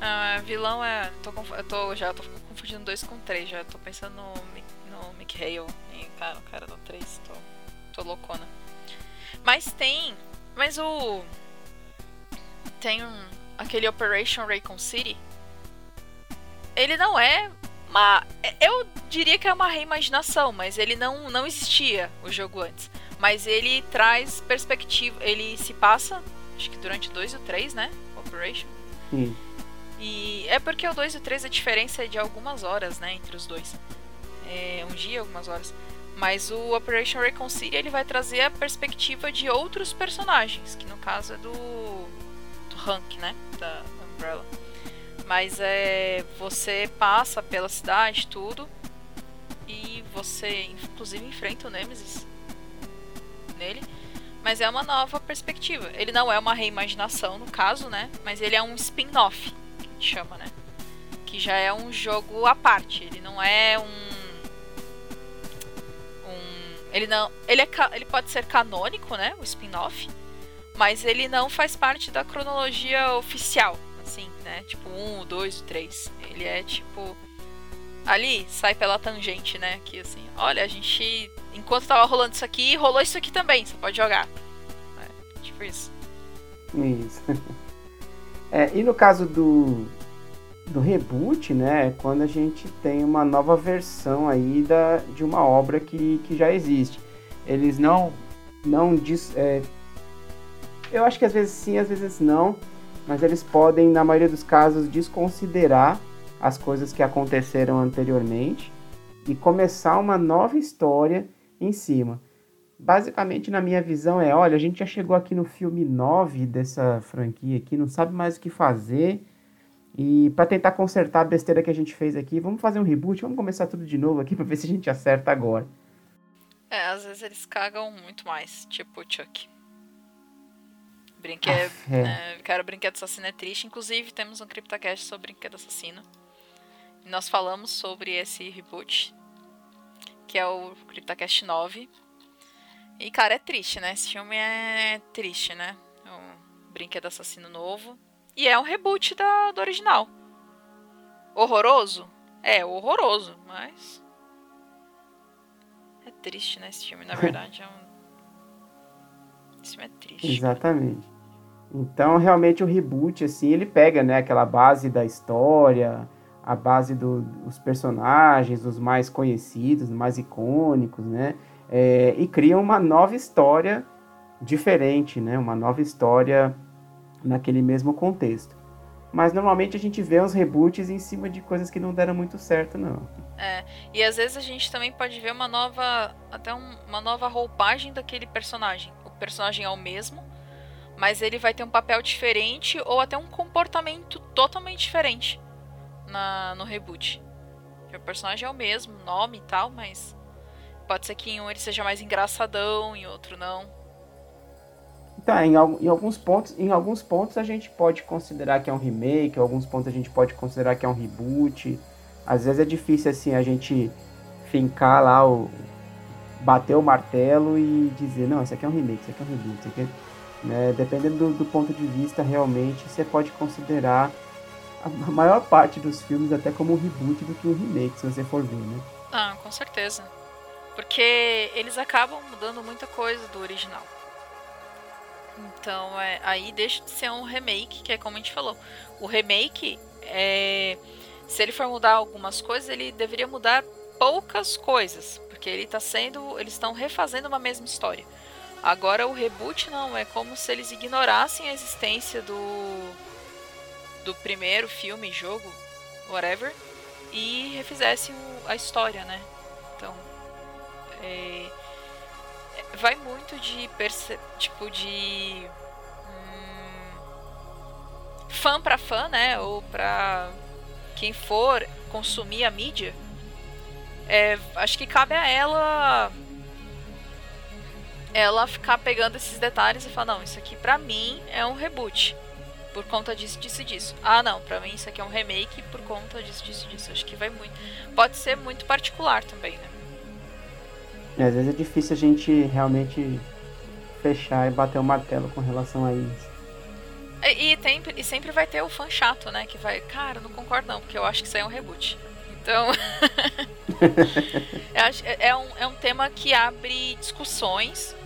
Ah, vilão é. Tô, eu tô, já tô confundindo dois com três, já tô pensando no, no Mick Hale. Cara, o cara do 3, tô, tô loucona. Mas tem. Mas o. Tem um, aquele Operation Raycon City. Ele não é uma. Eu diria que é uma reimaginação, mas ele não, não existia o jogo antes. Mas ele traz perspectiva. Ele se passa, acho que durante dois ou três, né? Operation. Sim. E é porque o 2 e o 3 a diferença é de algumas horas, né, entre os dois. É um dia, algumas horas. Mas o Operation Reconcilia ele vai trazer a perspectiva de outros personagens, que no caso é do, do Hank, né, da, da Umbrella. Mas é você passa pela cidade, tudo, e você inclusive enfrenta o Nemesis nele mas é uma nova perspectiva. Ele não é uma reimaginação, no caso, né? Mas ele é um spin-off, que a gente chama, né? Que já é um jogo à parte. Ele não é um. um ele não. Ele, é, ele pode ser canônico, né? O spin-off. Mas ele não faz parte da cronologia oficial. Assim, né? Tipo, um, dois, três. Ele é tipo. Ali sai pela tangente, né? Que assim, olha, a gente enquanto tava rolando isso aqui, rolou isso aqui também, você pode jogar. É, tipo isso. Isso. É, e no caso do, do reboot, né, é quando a gente tem uma nova versão aí da, de uma obra que, que já existe. Eles não, não diz, é, eu acho que às vezes sim, às vezes não, mas eles podem, na maioria dos casos, desconsiderar as coisas que aconteceram anteriormente e começar uma nova história em cima. Basicamente, na minha visão, é: olha, a gente já chegou aqui no filme 9 dessa franquia aqui, não sabe mais o que fazer. E para tentar consertar a besteira que a gente fez aqui, vamos fazer um reboot, vamos começar tudo de novo aqui para ver se a gente acerta agora. É, às vezes eles cagam muito mais, tipo o Chuck. Brinquedo, ah, é. é, cara, Brinquedo Assassino é triste. Inclusive, temos um CryptoCast sobre Brinquedo Assassino. E nós falamos sobre esse reboot que é o CryptoCast 9. E, cara, é triste, né? Esse filme é triste, né? É um brinquedo assassino novo. E é um reboot da, do original. Horroroso? É, horroroso, mas. É triste, né? Esse filme, na verdade, é um. Esse filme é triste. Exatamente. Então, realmente, o reboot, assim, ele pega, né, aquela base da história, a base do, dos personagens, os mais conhecidos, mais icônicos, né? É, e cria uma nova história diferente, né? Uma nova história naquele mesmo contexto. Mas normalmente a gente vê uns reboots em cima de coisas que não deram muito certo, não. É, e às vezes a gente também pode ver uma nova, até um, uma nova roupagem daquele personagem. O personagem é o mesmo, mas ele vai ter um papel diferente ou até um comportamento totalmente diferente na, no reboot. O personagem é o mesmo, nome e tal, mas pode ser que em um ele seja mais engraçadão, em outro não. Tá, em, em, alguns pontos, em alguns pontos a gente pode considerar que é um remake, em alguns pontos a gente pode considerar que é um reboot. Às vezes é difícil assim a gente fincar lá o, bater o martelo e dizer, não, isso aqui é um remake, isso aqui é um reboot, isso aqui é... Né? Dependendo do, do, ponto de vista, realmente, você pode considerar a maior parte dos filmes até como um reboot do que um remake, se você for ver, né? Ah, com certeza. Porque eles acabam mudando muita coisa do original. Então, é, aí deixa de ser um remake, que é como a gente falou. O remake, é, se ele for mudar algumas coisas, ele deveria mudar poucas coisas, porque ele tá sendo, eles estão refazendo uma mesma história. Agora o reboot não, é como se eles ignorassem a existência do do primeiro filme, jogo, whatever, e refizessem a história, né? Então, é, vai muito de tipo de hum, fã para fã, né? Ou para quem for consumir a mídia. É, acho que cabe a ela ela ficar pegando esses detalhes e falar não, isso aqui para mim é um reboot por conta disso, disso e disso. Ah, não, para mim isso aqui é um remake por conta disso, disso, disso. Acho que vai muito. Pode ser muito particular também, né? É, às vezes é difícil a gente realmente fechar e bater o martelo com relação a isso. E, e, tem, e sempre vai ter o fã chato, né? Que vai, cara, não concordo não, porque eu acho que isso aí é um reboot. Então. é, é, um, é um tema que abre discussões.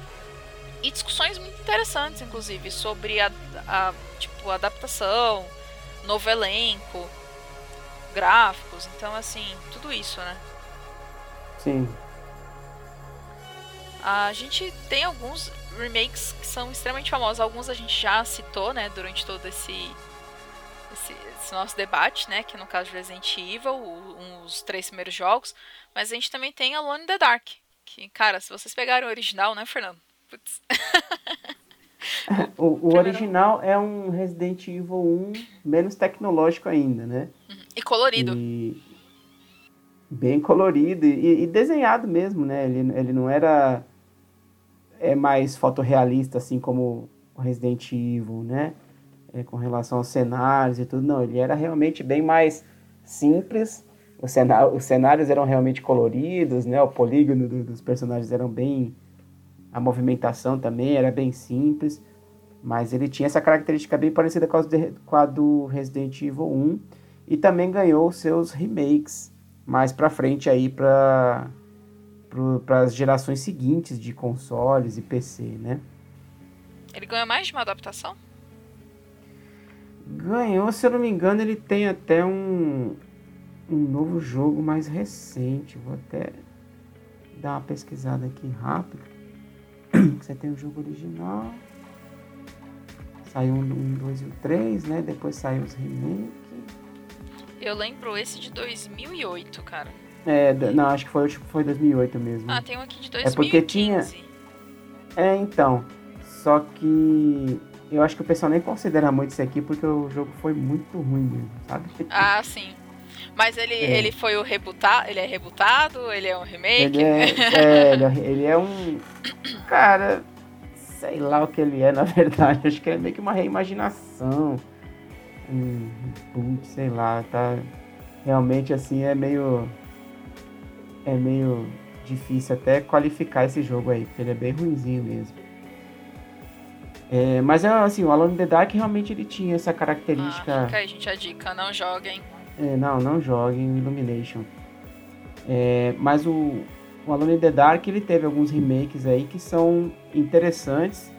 E discussões muito interessantes, inclusive, sobre a, a tipo, adaptação, novo elenco, gráficos. Então, assim, tudo isso, né? Sim. A gente tem alguns remakes que são extremamente famosos. Alguns a gente já citou, né, durante todo esse, esse, esse nosso debate, né, que no caso de Resident Evil, o, os três primeiros jogos. Mas a gente também tem Alone in the Dark. Que, cara, se vocês pegarem o original, né, Fernando? Putz. o, o original é um Resident Evil 1 menos tecnológico ainda, né? Uhum. E colorido. E bem colorido e, e, desenhado mesmo, né? Ele, ele não era é mais fotorrealista, assim como o Resident Evil, né? É, com relação aos cenários e tudo. Não, ele era realmente bem mais simples. Os, cenário, os cenários eram realmente coloridos, né? O polígono do, dos personagens eram bem... A movimentação também era bem simples. Mas ele tinha essa característica bem parecida com a, de, com a do Resident Evil 1. E também ganhou seus remakes mais para frente aí para para as gerações seguintes de consoles e PC, né? Ele ganhou mais de uma adaptação? Ganhou, se eu não me engano, ele tem até um, um novo jogo mais recente. Vou até dar uma pesquisada aqui rápido. Você tem o jogo original. Saiu um, um, dois e o três, né? Depois saiu os remakes. Eu lembro esse de 2008, cara. É, não, acho que foi, acho que foi 2008 mesmo. Ah, tem um aqui de 2015. É porque tinha. É, então. Só que eu acho que o pessoal nem considera muito isso aqui porque o jogo foi muito ruim mesmo, sabe? Ah, sim. Mas ele, é. ele foi o rebutado, ele é rebutado, ele é um remake? Ele é, é, ele é, ele é um. Cara, sei lá o que ele é, na verdade. Acho que é meio que uma reimaginação. Um sei lá, tá. Realmente assim é meio é meio difícil até qualificar esse jogo aí, porque ele é bem ruimzinho mesmo. É, mas assim, o Alone in the Dark realmente ele tinha essa característica. Ah, fica aí, gente, a dica, não joguem. É, não, não joguem Illumination. É, mas o, o Alone in the Dark ele teve alguns remakes aí que são interessantes.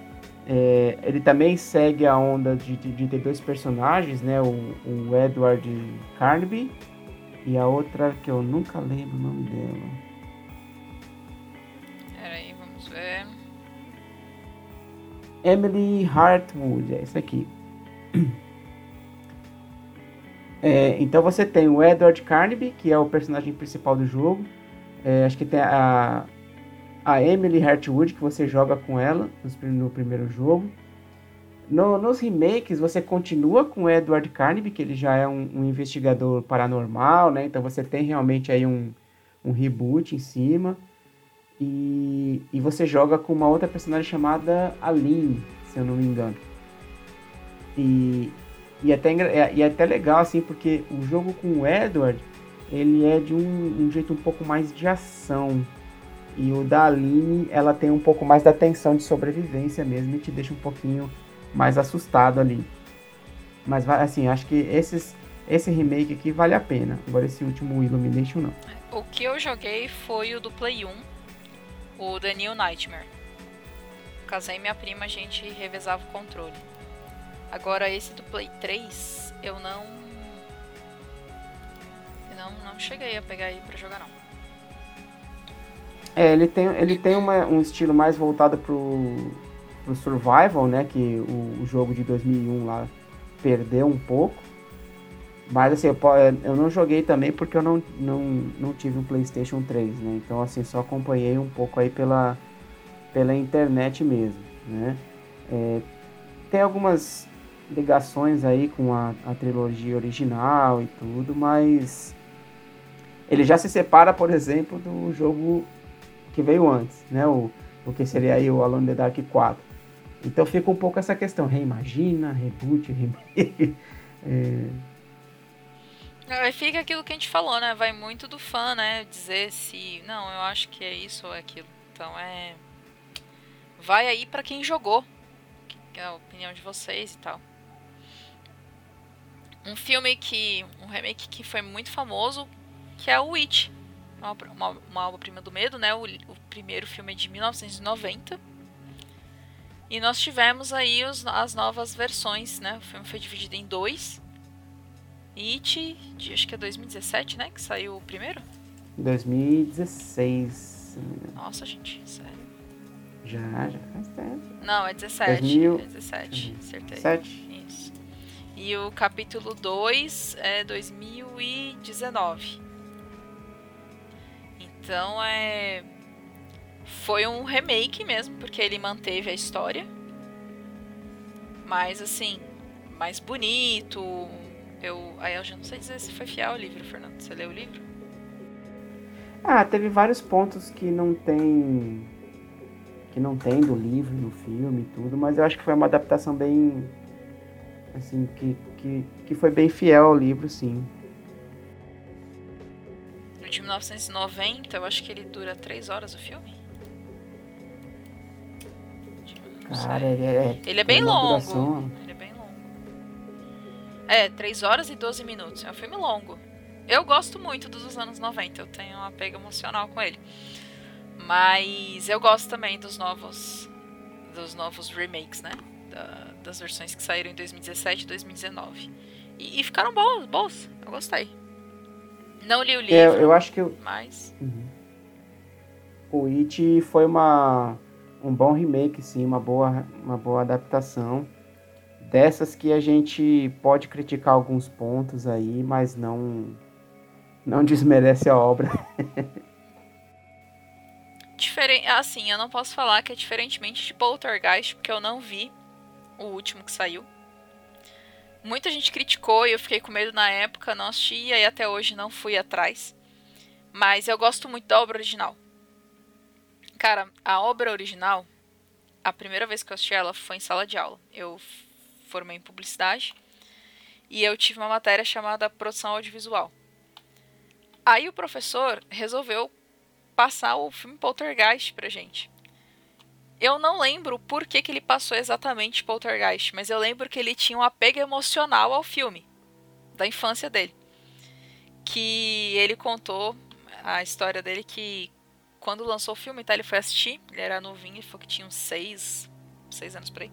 É, ele também segue a onda de, de, de, ter dois personagens, né? O, o Edward Carnaby e a outra que eu nunca lembro o nome dela. Peraí, vamos ver. Emily Hartwood, é isso aqui. É, então você tem o Edward Carnaby, que é o personagem principal do jogo. É, acho que tem a, a Emily Hartwood, que você joga com ela no primeiro jogo. No, nos remakes, você continua com o Edward Carnaby, que ele já é um, um, investigador paranormal, né? Então você tem realmente aí um, um reboot em cima. E, e você joga com uma outra personagem chamada Aline, se eu não me engano. E, e, até, é, e é até legal, assim, porque o jogo com o Edward, ele é de um, um jeito um pouco mais de ação. E o da Aline, ela tem um pouco mais da tensão de sobrevivência mesmo e te deixa um pouquinho mais assustado ali. Mas assim, acho que esses, esse remake aqui vale a pena. Agora esse último Illumination não. O que eu joguei foi o do Play 1, o The New Nightmare. Casei minha prima, a gente revezava o controle. Agora esse do Play 3, eu não. Eu não, não cheguei a pegar aí pra jogar não. É, ele tem, ele tem uma, um estilo mais voltado pro, pro survival, né? Que o, o jogo de 2001 lá perdeu um pouco. Mas assim, eu, eu não joguei também porque eu não, não, não tive um PlayStation 3, né? Então assim, só acompanhei um pouco aí pela, pela internet mesmo, né? É, tem algumas ligações aí com a, a trilogia original e tudo, mas ele já se separa, por exemplo, do jogo que veio antes, né? O, o que seria aí o Alone in the Dark 4. Então fica um pouco essa questão, reimagina, reboot, remake. é... Fica aquilo que a gente falou, né? Vai muito do fã, né? Dizer se, não, eu acho que é isso ou é aquilo. Então é. Vai aí para quem jogou. Que é a opinião de vocês e tal. Um filme que. Um remake que foi muito famoso, que é o Witch. Uma, uma, uma obra-prima do medo, né? O, o primeiro filme é de 1990 e nós tivemos aí os, as novas versões, né? O filme foi dividido em dois. It, de, acho que é 2017, né? Que saiu o primeiro? 2016. Nossa, gente, sério. Já, já faz tempo. Não, é 17. 2000... É 17, acertei. 17? E o capítulo 2 é 2019. Então é foi um remake mesmo, porque ele manteve a história. Mas assim, mais bonito. Eu, aí eu já não sei dizer se foi fiel ao livro, Fernando. Você leu o livro? Ah, teve vários pontos que não tem que não tem do livro no filme e tudo, mas eu acho que foi uma adaptação bem assim que, que, que foi bem fiel ao livro, sim. No de 1990, eu acho que ele dura três horas o filme. Cara, ele é. Ele é bem longo. Ele é bem longo. É, 3 horas e 12 minutos. É um filme longo. Eu gosto muito dos anos 90. Eu tenho um apego emocional com ele. Mas eu gosto também dos novos. Dos novos remakes, né? Da, das versões que saíram em 2017 e 2019. E, e ficaram boas, boas. Eu gostei. Não li o livro. É, eu acho que. Eu... Mas. Uhum. O It foi uma um bom remake, sim, uma boa, uma boa adaptação. Dessas que a gente pode criticar alguns pontos aí, mas não, não desmerece a obra. Diferente, assim, eu não posso falar que é diferentemente de Poltergeist, porque eu não vi o último que saiu. Muita gente criticou e eu fiquei com medo na época, não assisti e até hoje não fui atrás. Mas eu gosto muito da obra original. Cara, a obra original, a primeira vez que eu assisti ela foi em sala de aula. Eu formei em publicidade e eu tive uma matéria chamada produção audiovisual. Aí o professor resolveu passar o filme Poltergeist pra gente. Eu não lembro por que, que ele passou exatamente Poltergeist, mas eu lembro que ele tinha um apego emocional ao filme, da infância dele. Que ele contou a história dele que quando lançou o filme, tá, ele foi assistir. Ele era novinho, ele falou que tinha uns seis, seis anos por aí.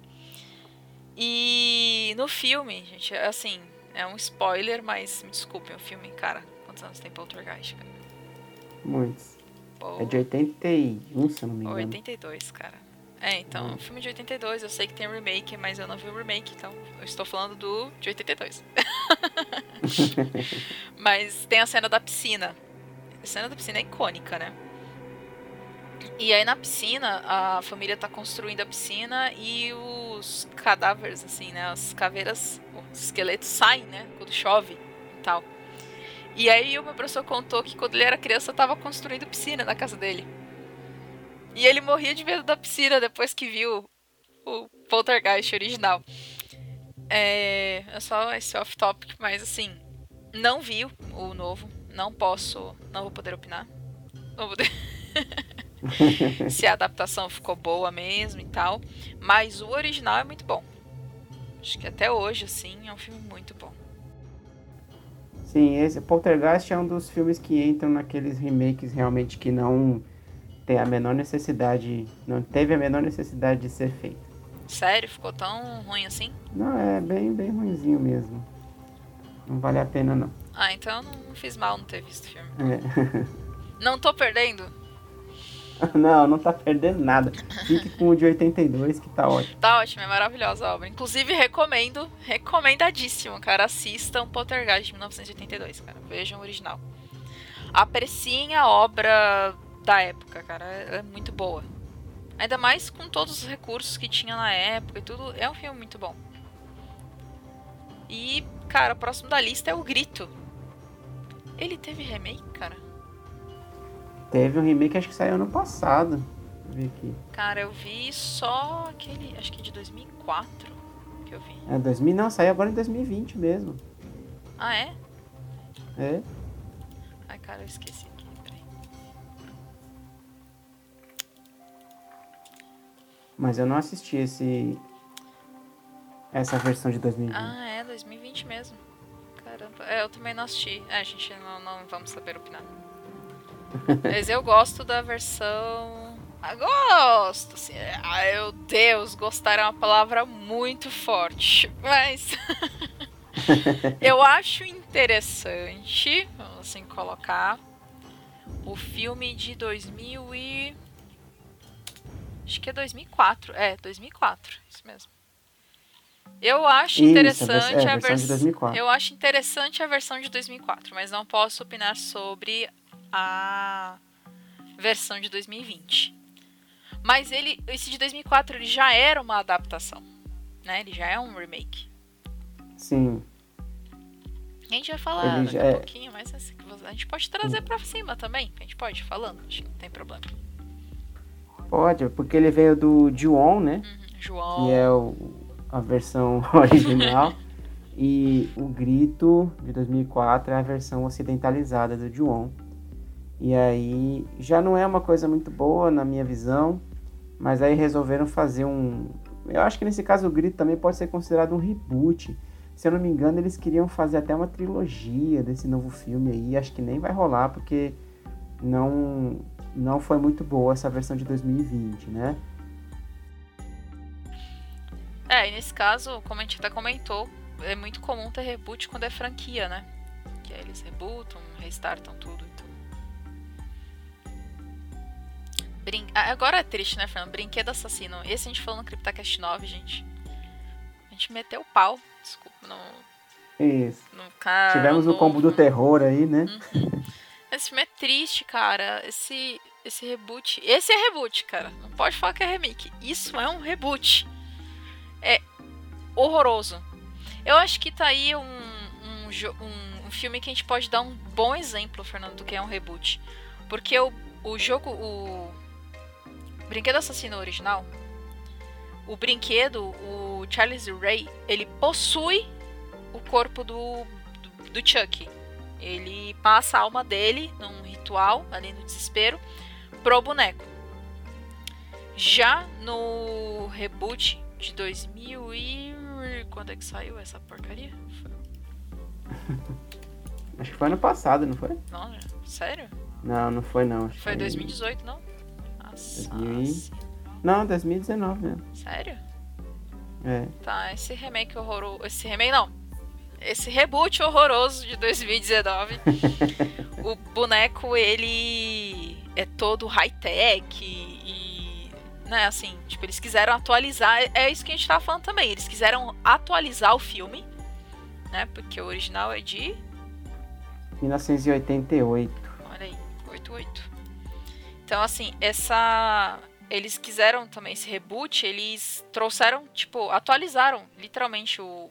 E no filme, gente, assim, é um spoiler, mas me desculpem, o filme, cara, quantos anos tem Poltergeist, cara? Muitos. Pô, é de 81, se eu não me engano. 82, cara. É, então, filme de 82, eu sei que tem remake, mas eu não vi o remake, então eu estou falando do de 82. mas tem a cena da piscina. A cena da piscina é icônica, né? E aí na piscina, a família tá construindo a piscina e os cadáveres, assim, né? As caveiras, os esqueletos saem, né? Quando chove e tal. E aí o meu professor contou que quando ele era criança tava construindo piscina na casa dele. E ele morria de medo da piscina depois que viu o Poltergeist original. É, é só esse off-topic, mas assim, não vi o novo, não posso, não vou poder opinar. Não vou poder... se a adaptação ficou boa mesmo e tal. Mas o original é muito bom. Acho que até hoje, assim, é um filme muito bom. Sim, esse Poltergeist é um dos filmes que entram naqueles remakes realmente que não tem a menor necessidade, não teve a menor necessidade de ser feito. Sério? Ficou tão ruim assim? Não, é bem, bem ruinzinho mesmo. Não vale a pena não. Ah, então eu não fiz mal não ter visto o filme. É. Não tô perdendo? não, não tá perdendo nada. Fique com o de 82 que tá ótimo. Tá ótimo, é maravilhosa a obra. Inclusive, recomendo, recomendadíssimo, cara. Assistam Poltergeist de 1982, cara. Vejam o original. Apreciem a obra da época, cara. É, é muito boa. Ainda mais com todos os recursos que tinha na época e tudo. É um filme muito bom. E, cara, o próximo da lista é o Grito. Ele teve remake, cara? Teve um remake, acho que saiu ano passado. Ver aqui. Cara, eu vi só aquele, acho que de 2004 que eu vi. É, 2000 não, saiu agora em 2020 mesmo. Ah, é? É. Ai, cara, eu esqueci aqui. Mas eu não assisti esse. Essa versão de 2020. Ah, é 2020 mesmo. Caramba. É, eu também não assisti. É, a gente não, não vamos saber opinar. Mas eu gosto da versão. Ah, gosto! Assim, ai meu Deus, gostar é uma palavra muito forte. Mas. eu acho interessante, vamos assim colocar, o filme de 2000 e. Acho que é 2004. É, 2004, isso mesmo. Eu acho Isso, interessante é, a a versão de vers- 2004. Eu acho interessante a versão de 2004, mas não posso opinar sobre a versão de 2020. Mas ele, esse de 2004, ele já era uma adaptação, né? Ele já é um remake. Sim. A gente vai falar a é- pouquinho, mas a gente pode trazer pra cima também. A gente pode ir falando, acho que não tem problema. Pode, porque ele veio do Ju-On, né? Uhum. João. Que é o, a versão original. e o Grito, de 2004, é a versão ocidentalizada do Ju-On. E aí já não é uma coisa muito boa na minha visão, mas aí resolveram fazer um. Eu acho que nesse caso o Grito também pode ser considerado um reboot. Se eu não me engano, eles queriam fazer até uma trilogia desse novo filme aí. Acho que nem vai rolar porque não não foi muito boa essa versão de 2020, né? É, e nesse caso, como a gente até comentou, é muito comum ter reboot quando é franquia, né? Que aí eles rebootam, restartam tudo e tudo. Brin... Ah, Agora é triste, né, Fernando? Brinquedo assassino. Esse a gente falou no CryptoCast 9, gente. A gente meteu o pau. Desculpa, no, Isso. no cara. Tivemos o combo do terror aí, né? Esse filme é triste, cara. Esse, esse reboot. Esse é reboot, cara. Não pode falar que é remake. Isso é um reboot. É horroroso. Eu acho que tá aí um, um, um- um filme que a gente pode dar um bom exemplo, Fernando, do que é um reboot. Porque o, o jogo. O Brinquedo Assassino original. O brinquedo, o Charles Ray, ele possui o corpo do, do, do Chuck. Ele passa a alma dele num ritual, ali no desespero, pro boneco. Já no reboot de 2000 e... Quando é que saiu essa porcaria? Acho que foi ano passado, não foi? Não, né? sério? Não, não foi não. Acho que Foi 2018, não? Nossa, 2000 e- Não, 2019 mesmo. sério? É. Tá, esse remake horroroso... Esse remake não. Esse reboot horroroso de 2019. o boneco, ele é todo high-tech e, né, assim, tipo, eles quiseram atualizar, é- isso que a gente tava falando também, eles quiseram atualizar o filme, né, porque o original é de, 1988. olha aí, 88. Então, assim, essa... Eles quiseram também esse reboot, eles trouxeram, tipo, atualizaram literalmente o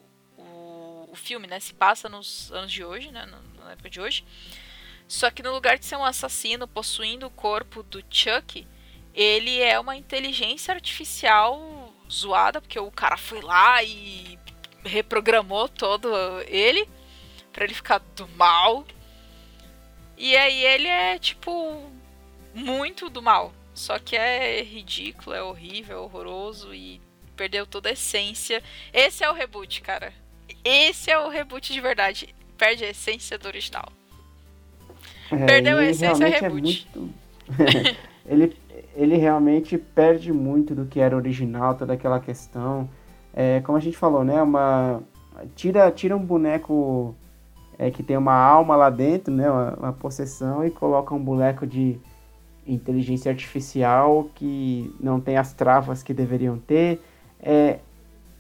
filme, né? Se passa nos anos de hoje, né? na- época de hoje. Só que no lugar de ser um assassino possuindo o corpo do Chuck, ele é uma inteligência artificial zoada, porque o cara foi lá e reprogramou todo ele pra ele ficar do mal. E aí ele é tipo muito do mal, Só que é ridículo, é horrível, é horroroso e perdeu toda a essência. Esse é o reboot, cara. Esse é o reboot de verdade. Perde a essência do original. É, Perdeu a essência, realmente é reboot. muito- ele, ele realmente perde muito do que era original, toda aquela questão. É, como a gente falou, né? Uma, tira, tira um boneco é, que tem uma alma lá dentro, né? Uma, uma possessão, e coloca um boneco de inteligência artificial que não tem as travas que deveriam ter. É,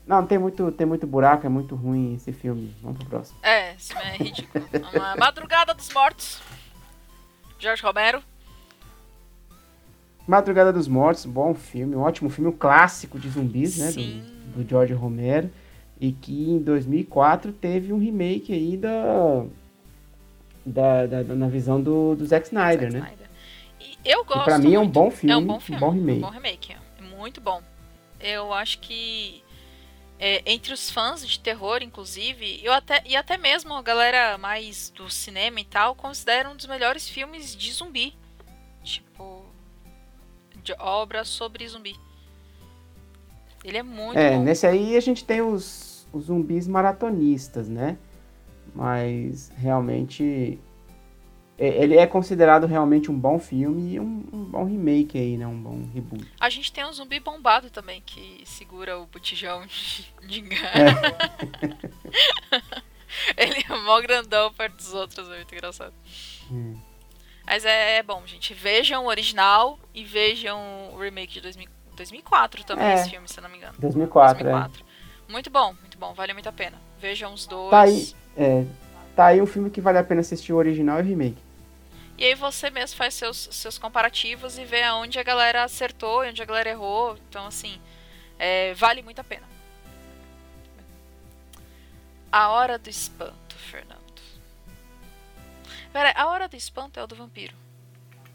não, tem muito, tem muito buraco, é muito ruim esse filme. Vamos pro próximo. É, esse filme é ridículo. Uma Madrugada dos Mortos. Jorge Romero. Madrugada dos Mortos, bom filme, um ótimo filme, um clássico de zumbis, né, Sim. do, do George Romero, e que em 2004 teve um remake aí da, da, da- da- na visão do, do Zack Snyder, Zack né? Snyder. E eu gosto pra mim é um bom filme, É um bom filme. um bom remake. Um bom remake. É muito bom. Eu acho que é, entre os fãs de terror, inclusive, eu até, e até mesmo a galera mais do cinema e tal, consideram um dos melhores filmes de zumbi. Tipo, de obra sobre zumbi. Ele é muito É, bom. nesse aí a gente tem os, os zumbis maratonistas, né? Mas realmente ele é considerado realmente um bom filme e um, um bom remake aí, né? Um bom reboot. A gente tem um zumbi bombado também, que segura o botijão de, de gás. Ele é mó grandão perto dos outros, é muito engraçado. Hum. Mas é, é bom, gente. Vejam o original e vejam o remake de 2000 2004 também, É. esse filme, se não me engano. 2004, é. 2004. Muito bom, muito bom. Vale muito a pena. Vejam os dois. Tá aí, é, tá aí um filme que vale a pena assistir o original e o remake. E aí você mesmo faz seus, seus comparativos e vê aonde a galera acertou e onde a galera errou. Então, assim, é, vale muito a pena. A Hora do Espanto, Fernando. Pera, a Hora do Espanto é o do vampiro.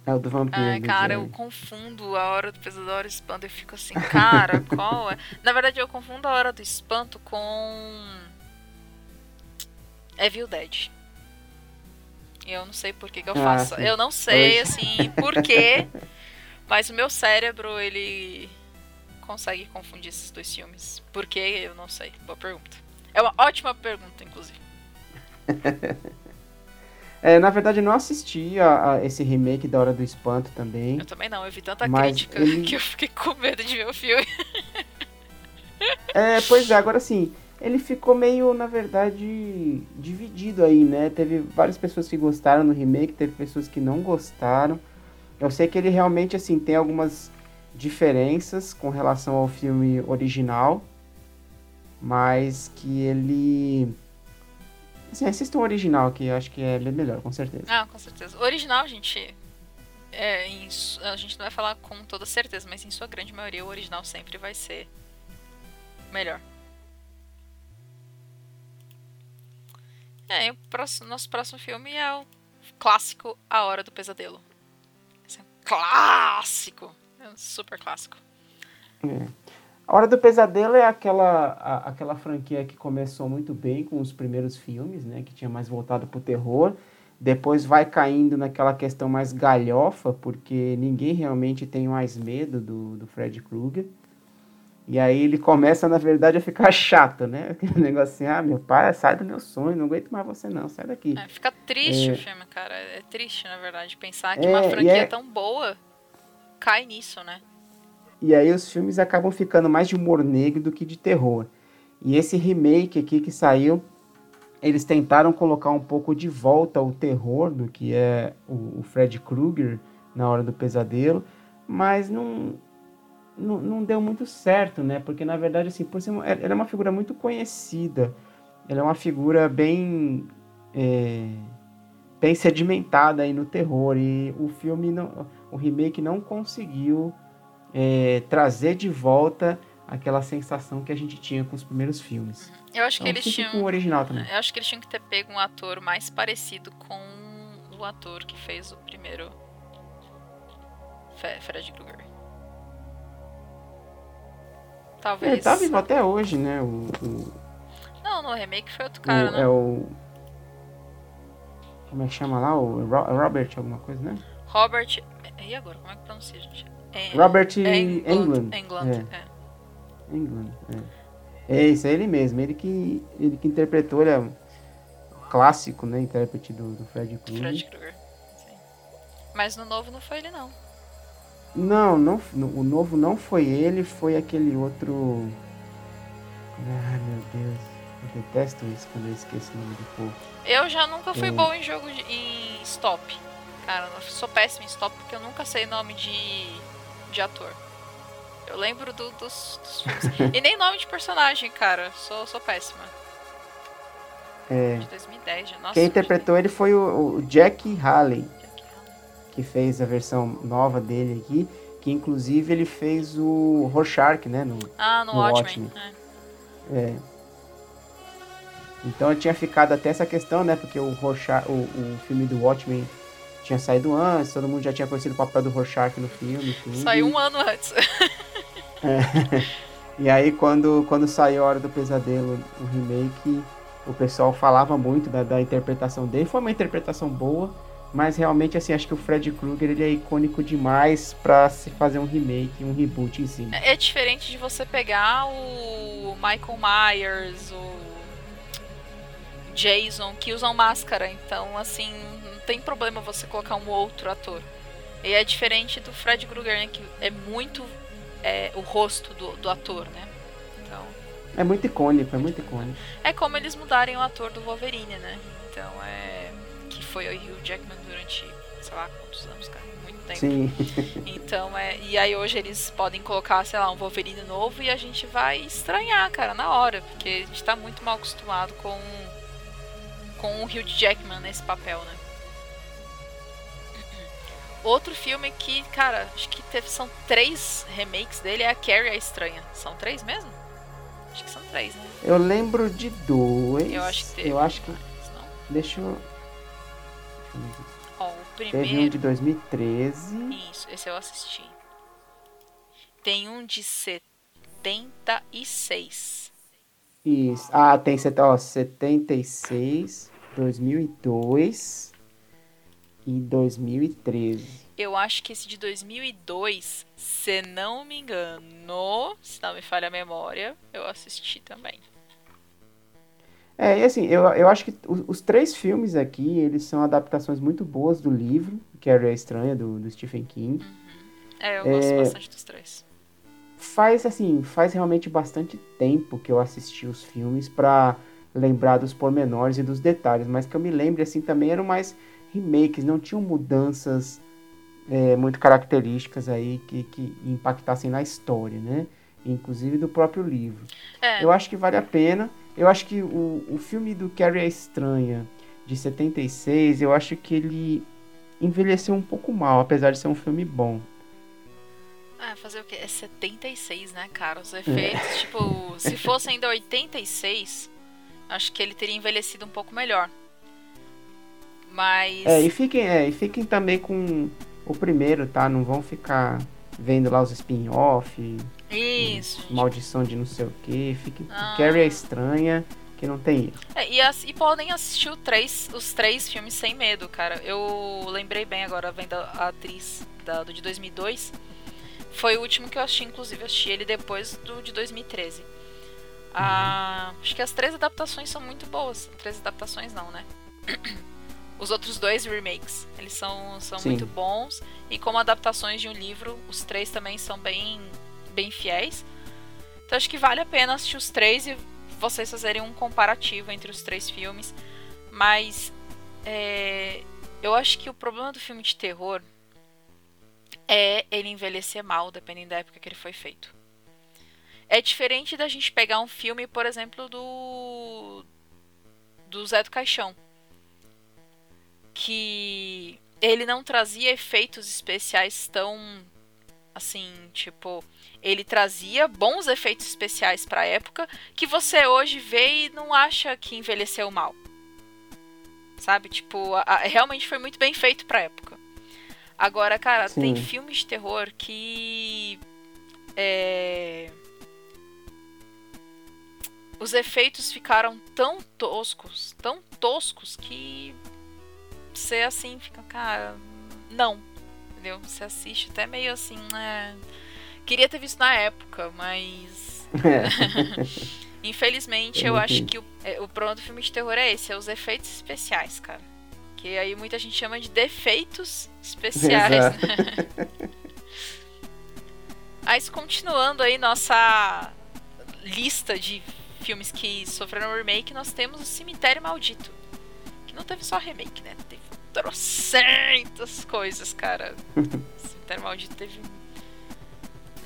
É o do vampiro. Do cara, eu confundo a Hora do Pesadelo e a Hora do Espanto. Eu fico assim, cara, qual é? Na verdade, eu confundo a Hora do Espanto com... Evil Dead. Eu não sei por que, que eu Ah, faço. Eu não sei, assim, por quê. Mas o meu cérebro, ele consegue confundir esses dois filmes. Por quê? Eu não sei. Boa pergunta. É uma ótima pergunta, inclusive. É, na verdade, eu não assisti a, a esse remake da Hora do Espanto também. Eu também não. Eu vi tanta crítica ele- que eu fiquei com medo de ver o filme. É, pois é, agora sim, ele ficou meio, na verdade, dividido aí, né? Teve várias pessoas que gostaram do remake, teve pessoas que não gostaram. Eu sei que ele realmente, assim, tem algumas diferenças com relação ao filme original, mas que ele... Assim, o original, que eu acho que é melhor, com certeza. Ah, com certeza. O original, gente. É, em a gente não vai falar com toda certeza, mas em sua grande maioria o original sempre vai ser melhor. Aí, o próximo- nosso próximo filme é o clássico A Hora do Pesadelo. Esse é um clássico! É um super clássico. A Hora do Pesadelo é aquela, a- aquela franquia que começou muito bem com os primeiros filmes, né? Que tinha mais voltado pro terror. Depois vai caindo naquela questão mais galhofa, porque ninguém realmente tem mais medo do, do Fred Krueger. E aí ele começa, na verdade, a ficar chato, né? Aquele negócio assim, ah, meu pai, sai do meu sonho, não aguento mais você não, sai daqui. É, fica triste É. o filme, cara. É triste, na verdade, pensar que É, uma franquia é- tão boa cai nisso, né? E aí os filmes acabam ficando mais de humor negro do que de terror. E esse remake aqui que saiu, eles tentaram colocar um pouco de volta o terror do que é o, o Fred Krueger na hora do pesadelo, mas não, não, não deu muito certo, né? Porque na verdade, assim, por ser, uma- ele é uma figura muito conhecida, ele é uma figura bem é, bem sedimentada aí no terror e o filme, não, o remake não conseguiu é, trazer de volta aquela sensação que a gente tinha com os primeiros filmes. Eu acho que Então eles fique tinham. com o original também. Eu acho que eles tinham que ter pego um ator mais parecido com o ator que fez o primeiro Fred Krueger. Talvez. Ele tá vivo até hoje, né? O, o- Não, no remake foi outro o- cara, né? É o... Como é que chama lá? O Ro- Robert alguma coisa, né? Robert E agora, como é que pronuncia, gente? É, Robert Englund. Englund. Englund, É. é. England, é. É isso, é ele mesmo. Ele que, ele que interpretou, ele é um clássico, né? Intérprete do, do Fred Krueger. Fred Krueger. sim. Mas no novo não foi ele, não. Não, não, o novo não foi ele, foi aquele outro. Ai meu Deus, eu detesto isso quando eu esqueço o nome do povo. Eu já nunca fui Hum. bom em jogo de, em stop. Cara, eu sou péssimo em stop porque eu nunca sei nome de, de ator. Eu lembro do- dos, dos filmes. e nem nome de personagem, cara. Sou, sou péssima. É, De 2010, já. Nossa, quem interpretou ele foi o, o Jack Haley, que fez a versão nova dele aqui, que inclusive ele fez o Rorschach, né? No, Ah, no, No Watchmen. Watchmen. é. É. Então tinha ficado até essa questão, né? Porque o, Rorschach, o, o filme do Watchmen tinha saído antes, todo mundo já tinha conhecido o papel do Rorschach no filme. e tudo. Saiu um ano antes. E aí quando, quando saiu a Hora do Pesadelo, o remake, o pessoal falava muito da, da interpretação dele. Foi uma interpretação boa, mas realmente assim, acho que o Fred Krueger ele é icônico demais pra se fazer um remake, um reboot em cima. É diferente de você pegar o Michael Myers, o Jason, que usam máscara. Então, assim, não tem problema você colocar um outro ator. E é diferente do Fred Krueger, né, que é muito é, o rosto do, do ator, né? Então, É muito icônico, é muito icônico. é como eles mudarem o ator do Wolverine, né? Então, é... Foi o Hugh Jackman durante, sei lá, quantos anos, cara? Muito tempo. Sim. Então, é. E aí hoje eles podem colocar, sei lá, um Wolverine novo e a gente vai estranhar, cara, na hora. Porque a gente tá muito mal acostumado com. com o Hugh Jackman nesse papel, né? Outro filme que, cara, acho que teve, são três remakes dele é a Carrie a Estranha. São três mesmo? Acho que são três, né? Eu lembro de dois. Eu acho que teve. Eu acho que. não? Deixa eu. Ó, o Teve um primeiro. de 2013. Isso, esse eu assisti. Tem um de 76. Isso. Ah, tem ó, 76, 2002 e 2013. Eu acho que esse de 2002, se não me engano, se não me falha a memória, eu assisti também. É, e assim, eu, eu acho que os, os três filmes aqui, eles são adaptações muito boas do livro, Carrie a Estranha, do, do Stephen King. É, eu gosto É. bastante dos três. Faz, assim, faz realmente bastante tempo que eu assisti os filmes pra lembrar dos pormenores e dos detalhes, mas que eu me lembre, assim, também eram mais remakes, não tinham mudanças é, muito características aí que, que impactassem na história, né? Inclusive do próprio livro. É, Eu acho que vale a pena. Eu acho que o, o filme do Carrie a Estranha, de 76, eu acho que ele envelheceu um pouco mal, apesar de ser um filme bom. ah, fazer o quê? É 76, né, cara? Os efeitos, tipo, se fosse ainda 86, acho que ele teria envelhecido um pouco melhor. Mas. É, e fiquem, é, e fiquem também com o primeiro, tá? Não vão ficar vendo lá os spin-off, Isso. maldição de não sei o que. Fiquem com Ah. Carrie a Estranha, que não tem erro. É, e, as- e podem assistir três, os três filmes sem medo, cara. Eu lembrei bem agora, vendo a a atriz da, do de 2002. Foi o último que eu assisti, inclusive. Eu assisti ele depois do de 2013. Ah, acho que as três adaptações são muito boas. Três adaptações não, né? Os outros dois remakes, eles são, são Sim. muito bons. E como adaptações de um livro, os três também são bem, bem fiéis. Então acho que vale a pena assistir os três e vocês fazerem um comparativo entre os três filmes. Mas é, eu acho que o problema do filme de terror é ele envelhecer mal, dependendo da época que ele foi feito. É diferente da gente pegar um filme, por exemplo, do. do Zé do Caixão. Que ele não trazia efeitos especiais tão. Assim, tipo. Ele trazia bons efeitos especiais pra época que você hoje vê e não acha que envelheceu mal. Sabe? Tipo, a- a- realmente foi muito bem feito pra época. Agora, cara, tem Sim. filmes de terror que. É. Os efeitos ficaram tão toscos, tão toscos que você assim fica, cara, não. Entendeu? Você assiste até meio assim, né? Queria ter visto na época, mas. É. Infelizmente, Eu acho que o, é, o problema do filme de terror é esse, é os efeitos especiais, cara. Que aí muita gente chama de defeitos especiais, né? Mas continuando aí nossa lista de filmes que sofreram remake, nós temos o Cemitério Maldito. Que não teve só remake, né? Teve trocentas coisas, cara. Cemitério Maldito teve.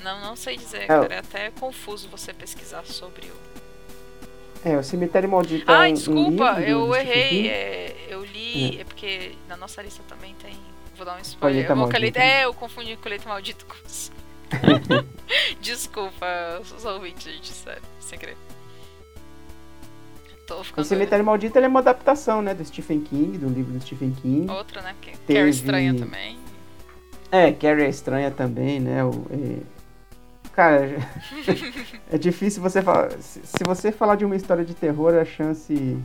Não, não sei dizer, É, cara. É até confuso você pesquisar sobre o. É, o Cemitério Maldito é Ai, um, um desculpa, do- eu errei. É, eu li. É. porque na nossa lista também tem. Vou dar um spoiler. Eu colheita- é, eu confundi colheita maldito com. Desculpa, os ouvintes, gente, sério, sem querer. Tô O ficando. Cemitério Maldito é uma adaptação, né, do Stephen King, do livro do Stephen King. Outra, né? Que, Teve- era estranha também. É, Carrie é estranha também, né? O, é... Cara, é difícil você falar. Se, você falar de uma história de terror, a chance.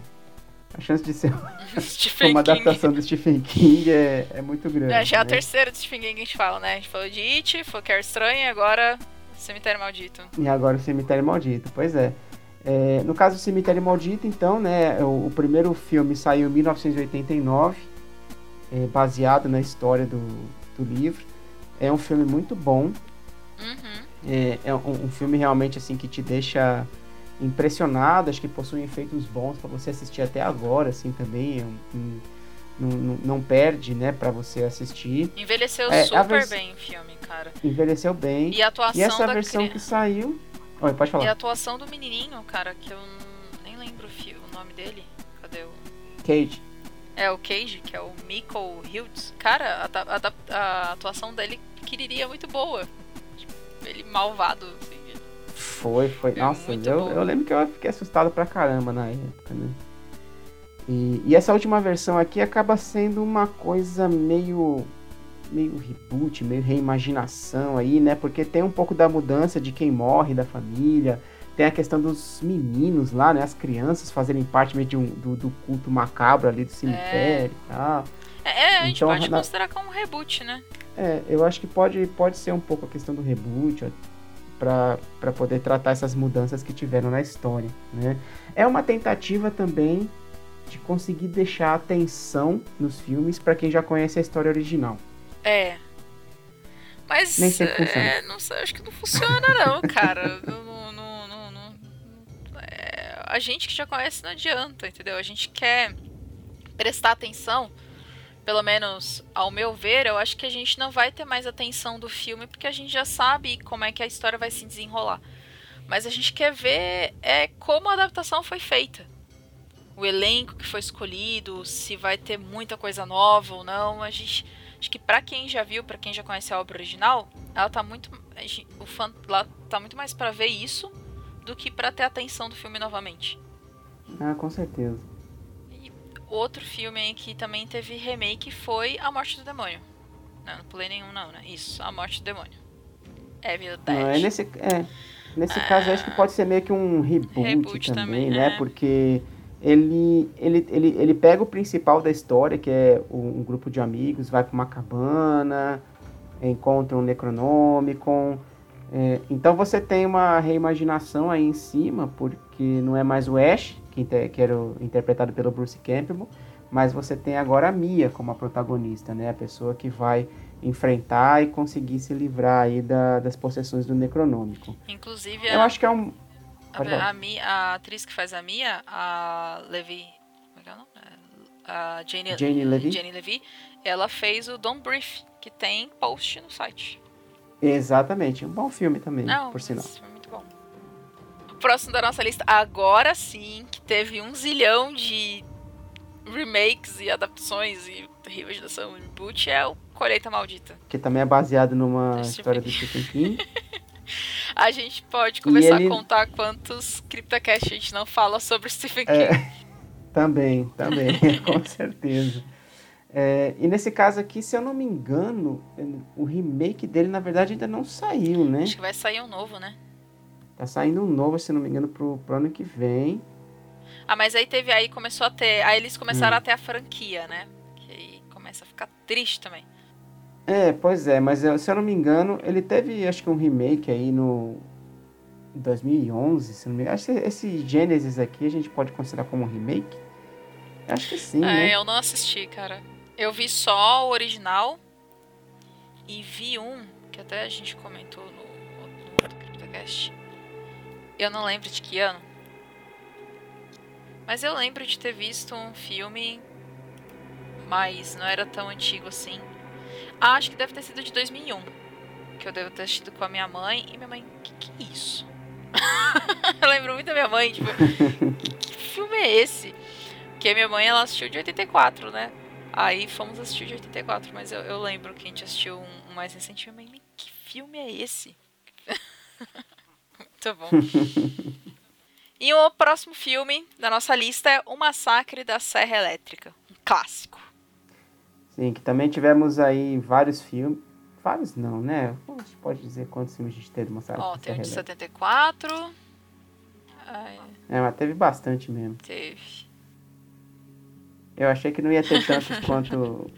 A chance de ser uma adaptação do Stephen King é, é muito grande. É, já é a né? terceira do Stephen King que a gente fala, né? A gente falou de It, foi que era estranha e agora Cemitério Maldito. E agora o Cemitério Maldito, pois é. É, no caso do Cemitério Maldito, então, né, o, o primeiro filme saiu em 1989, é, baseado na história do, do livro. É um filme muito bom, Uhum. é, é um, um filme realmente assim que te deixa impressionado, acho que possui efeitos bons para você assistir até agora, assim, também, é um- um- não, não, perde, né, para você assistir. Envelheceu É, super vers- bem o filme, cara. Envelheceu bem. E a atuação E essa versão cri- que saiu... Oi, pode E falar. a atuação do menininho, cara, que eu nem lembro o, nome dele. Cadê o. Cage. É o Cage, que é o Miko Hiltz. Cara, a, a a atuação dele queria muito boa. Tipo, ele malvado, assim. Foi, foi. É Nossa, eu, bom. eu lembro que eu fiquei assustado pra caramba na época, né? E, e essa última versão aqui acaba sendo uma coisa meio. Meio reboot, meio reimaginação aí, né? Porque tem um pouco da mudança de quem morre da família. Tem a questão dos meninos lá, né? As crianças fazerem parte meio de um, do, do culto macabro ali do cemitério e tal. É, é, a gente Então, pode na- considerar como um reboot, né? É, eu acho que pode, pode ser um pouco a questão do reboot, pra poder tratar essas mudanças que tiveram na história, né? É uma tentativa também de conseguir deixar atenção nos filmes pra quem já conhece a história original. É. Mas Nem sempre funciona. é, não sei, acho que não funciona não, cara. Não- não- não- não- é, a gente que já conhece não adianta, entendeu? A gente quer prestar atenção, pelo menos ao meu ver, eu acho que a gente não vai ter mais atenção do filme porque a gente já sabe como é que a história vai se desenrolar. Mas a gente quer ver é como a adaptação foi feita. O elenco que foi escolhido, se vai ter muita coisa nova ou não. A gente Acho que pra quem já viu, pra quem já conhece a obra original, ela tá muito. O fã lá tá muito mais pra ver isso do que pra ter a atenção do filme novamente. Ah, com certeza. Outro filme aí que também teve remake foi A Morte do Demônio. Não, não pulei nenhum, não, né? Isso, A Morte do Demônio. Dead. Não, é nesse, é, nesse caso, eu acho que pode ser meio que um reboot, Reboot também, também, né? é. Porque ele, ele, ele, ele pega o principal da história, que é um, grupo de amigos, vai pra uma cabana, encontra um Necronomicon. é, então você tem uma reimaginação aí em cima, porque não é mais o Ash, que, que era o- interpretado pelo Bruce Campbell, mas você tem agora a Mia como a protagonista, né? A pessoa que vai enfrentar e conseguir se livrar aí da- das possessões do Necronômico. Inclusive, Eu a, acho que é um. A, a, Mi- a atriz que faz a Mia, a Levi. Como é que é o nome? A Jane, Jane Levy? Jane Levy, ela fez o Don't Brief, que tem post no site. Exatamente, um bom filme também, Não, por sinal. foi muito bom. O próximo da nossa lista, agora sim, que teve um zilhão de remakes e adaptações e reimaginação e reboot, é o Colheita Maldita. Que também é baseado numa história do Stephen King. A gente pode começar ele- a contar quantos CryptoCast a gente não fala sobre Stephen King. É, também, também, com certeza. É, e nesse caso aqui, se eu não me engano, o remake dele, na verdade, ainda não saiu, né? Acho que vai sair um novo, né? Tá saindo um novo, se não me engano, pro, pro ano que vem. Ah, mas aí teve, aí começou a ter, aí eles começaram Hum. a ter a franquia, né? Que aí começa a ficar triste também. É, pois é, mas eu- se eu não me engano, ele teve, acho que um remake aí no 2011, se não me engano. Acho que esse Genesis aqui a gente pode considerar como um remake? Acho que sim, É, né? eu não assisti, cara. Eu vi só o original e vi um que até a gente comentou no, no outro CryptoCast. Eu não lembro de que ano. Mas eu lembro de ter visto um filme, mas não era tão antigo assim. Acho que deve ter sido de 2001. Que eu devo ter assistido com a minha mãe. E minha mãe, que que é isso? eu lembro muito da minha mãe, tipo, que filme é esse? Porque a minha mãe, ela assistiu de 84, né? Aí fomos assistir de 84, mas eu, eu lembro que a gente assistiu um, um mais recente. Minha mãe, que filme é esse? Muito bom. e o próximo filme da nossa lista é O Massacre da Serra Elétrica. Um clássico. Sim, que também tivemos aí vários filmes. Vários não, né? A gente pode dizer quantos filmes a gente teve uma Ó, tem um de 74. Ai, É, mas teve bastante mesmo. teve. Eu achei que não ia ter tantos quanto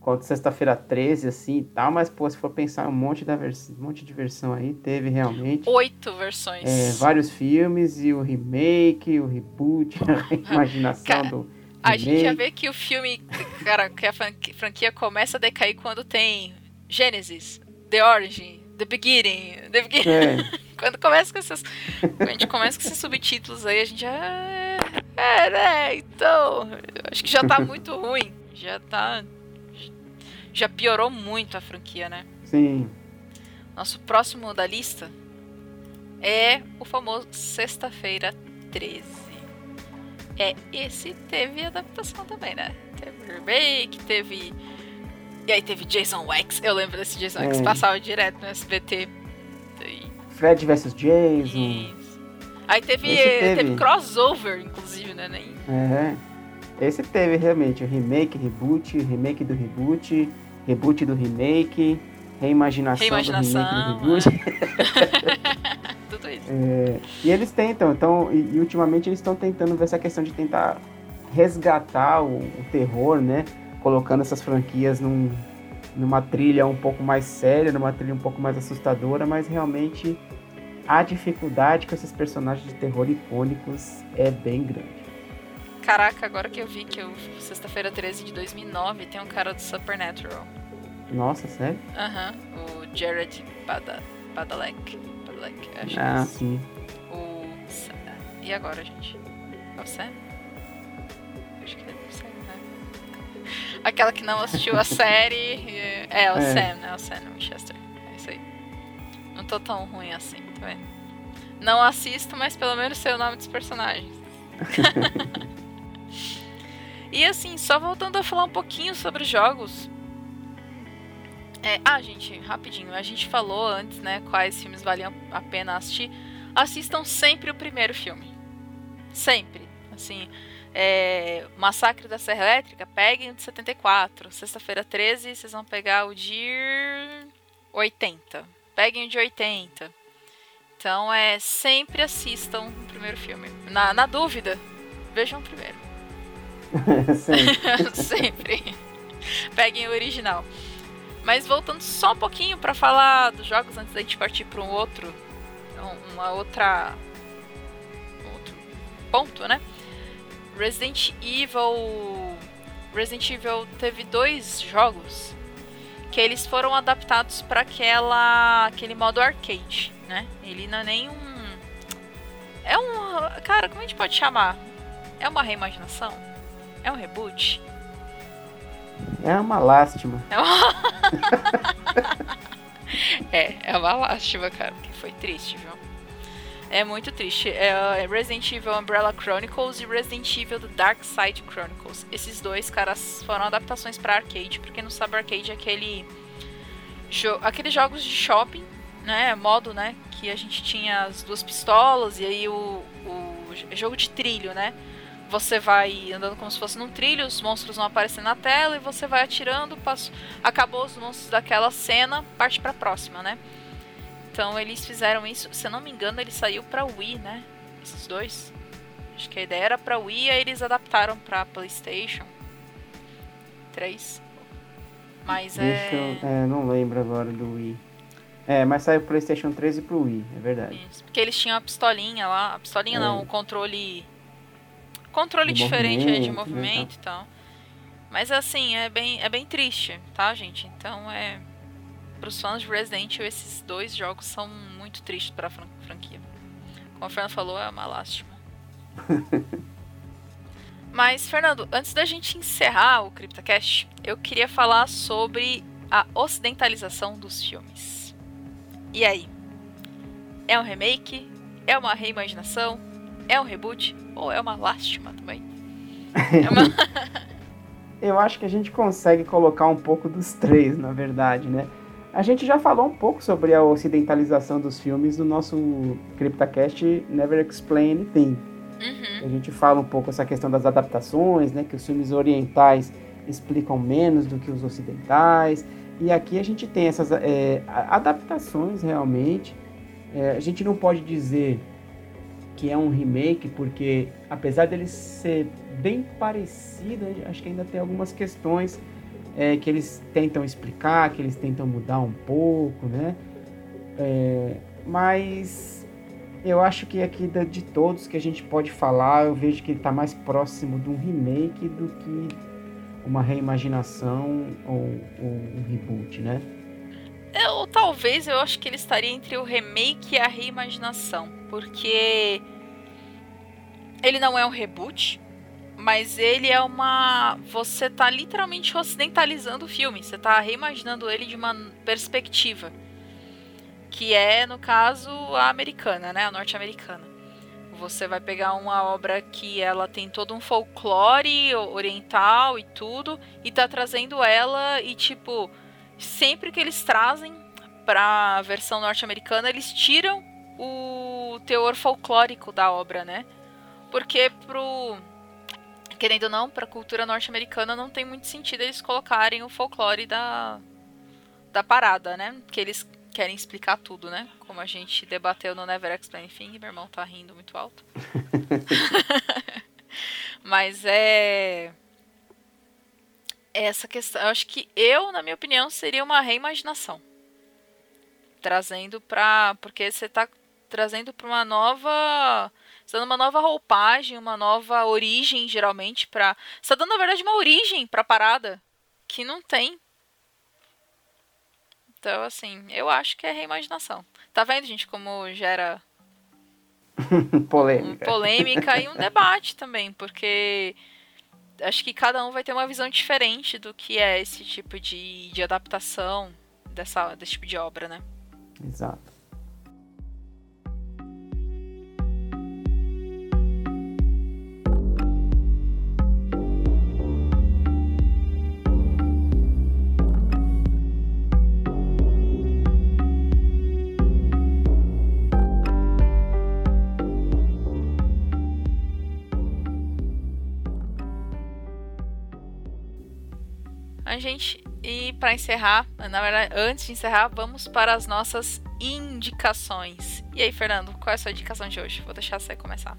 quanto sexta-feira 13, assim e tal, mas pô, se for pensar um monte, da vers... um monte de versão aí, teve realmente. Oito versões. É, vários filmes e o remake, o reboot, a imaginação Cara, do A gente já vê que o filme, cara, que a franqui- franquia começa a decair quando tem Genesis, The Origin, The Beginning, The Beginning. É, Quando começa com essas. Quando a gente começa com esses subtítulos aí, a gente já. É, né? Então. Acho que já tá muito ruim. Já tá. Já piorou muito a franquia, né? sim. Nosso próximo da lista é o famoso Sexta-feira 13. É, esse teve adaptação também, né? Teve remake, teve. E aí teve Jason Wax. Eu lembro desse Jason Wax, É. passava direto no SBT. E- Fred vs Jason. Isso. Aí teve, teve. teve crossover, inclusive, né? Nem... É. Esse teve realmente o remake, reboot, remake do reboot, reboot do remake, reimaginação, Reimaginação, do remake. Tudo isso. É, e eles tentam, então, e, e ultimamente eles estão tentando ver essa questão de tentar resgatar o, o terror, né? Colocando essas franquias num, numa trilha um pouco mais séria, numa trilha um pouco mais assustadora, mas realmente a dificuldade com esses personagens de terror icônicos é bem grande. Caraca, agora que eu vi que o Sexta-feira 13 de 2009 tem um cara do Supernatural. Nossa, sério? Aham, o Jared Bada, Badalek. Badalek, acho que é Ah, isso. sim. O. E agora, gente? É o Sam? Acho que é o Sam, né? Aquela que não assistiu a série. É, é o É. Sam, né? O Sam Winchester. É isso aí. Não tô tão ruim assim, tá vendo? Não assisto, mas pelo menos sei o nome dos personagens. e assim, só voltando a falar um pouquinho sobre os jogos. É, ah, gente, rapidinho. A gente falou antes, né, quais filmes valiam a pena assistir. Assistam sempre o primeiro filme. Sempre. Assim, é, Massacre da Serra Elétrica, peguem o de 74. Sexta-feira 13, vocês vão pegar o de 80. Peguem o de 80. Então, é, sempre assistam o primeiro filme. Na, na dúvida, vejam o primeiro. Sim. Sempre. Peguem o original. Mas voltando só um pouquinho pra falar dos jogos antes da gente partir para um outro, um- uma outra, outro ponto, né? Resident Evil, Resident Evil teve dois jogos que eles foram adaptados para aquela, aquele modo arcade, né? Ele não é nem um, é um, cara, como a gente pode chamar? É uma reimaginação? É um reboot? É uma lástima. É uma... é, é uma lástima, cara, porque foi triste, viu? É muito triste. É Resident Evil Umbrella Chronicles e Resident Evil The Dark Side Chronicles. Esses dois, caras, foram adaptações pra arcade. Pra quem não sabe, arcade é aquele... Jo aqueles jogos de shopping, né? Modo, né? Que a gente tinha as duas pistolas e aí o, o jogo de trilho, né? Você vai andando como se fosse num trilho, os monstros vão aparecendo na tela e você vai atirando, passo... acabou os monstros daquela cena, parte pra próxima, né? Então eles fizeram isso, se eu não me engano, ele saiu pra Wii, né? Esses dois. Acho que a ideia era pra Wii, aí eles adaptaram pra PlayStation 3. Mas é. eu, é, não lembro agora do Wii. É, mas saiu pro PlayStation 3 e pro Wii, é verdade. Isso, porque eles tinham a pistolinha lá. A pistolinha É. não, o controle. Controle De diferente né, de movimento, né, movimento e tal. Mas assim, é bem, é bem triste, tá, gente? Então é. Pros fãs de Resident Evil, esses dois jogos são muito tristes pra fran- franquia. Como a Fernanda falou, é uma lástima. Mas, Fernando, antes da gente encerrar o CryptoCast, eu queria falar sobre a ocidentalização dos filmes. E aí? É um remake? É uma reimaginação? É um reboot? Ou é uma lástima também? É uma... Eu acho que a gente consegue colocar um pouco dos três, na verdade, né? A gente já falou um pouco sobre a ocidentalização dos filmes no nosso CryptoCast Never Explain Anything. Uhum. A gente fala um pouco essa questão das adaptações, né? Que os filmes orientais explicam menos do que os ocidentais. E aqui a gente tem essas é, adaptações realmente. É, a gente não pode dizer que é um remake, porque apesar dele ser bem parecido, acho que ainda tem algumas questões é, que eles tentam explicar, que eles tentam mudar um pouco, né? É, mas eu acho que aqui de todos que a gente pode falar, eu vejo que ele está mais próximo de um remake do que uma reimaginação ou, ou um reboot, né? É, Ou talvez eu acho que ele estaria entre o remake e a reimaginação. Porque ele não é um reboot, mas ele é uma. Você tá literalmente ocidentalizando o filme. Você tá reimaginando ele de uma perspectiva. Que é, no caso, a americana, né? A norte-americana. Você vai pegar uma obra que ela tem todo um folclore oriental e tudo, e tá trazendo ela e tipo sempre que eles trazem pra versão norte-americana, eles tiram o teor folclórico da obra, né? Porque pro querendo ou não, pra cultura norte-americana não tem muito sentido eles colocarem o folclore da da parada, né? Que eles querem explicar tudo, né? Como a gente debateu no Never Explain Thing, meu irmão tá rindo muito alto. Mas é essa questão, eu acho que eu, na minha opinião, seria uma reimaginação. Trazendo pra. Porque você tá trazendo pra uma nova. Você tá dando uma nova roupagem, uma nova origem, geralmente, pra. Você tá dando, na verdade, uma origem pra parada que não tem. Então, assim, eu acho que é reimaginação. Tá vendo, gente, como gera um Polêmica. polêmica e um debate também, porque acho que cada um vai ter uma visão diferente do que é esse tipo de, de adaptação dessa, desse tipo de obra, né? Exato. Gente, e para encerrar, na verdade, antes de encerrar, vamos para as nossas indicações. E aí, Fernando, qual é a sua indicação de hoje? Vou deixar você começar.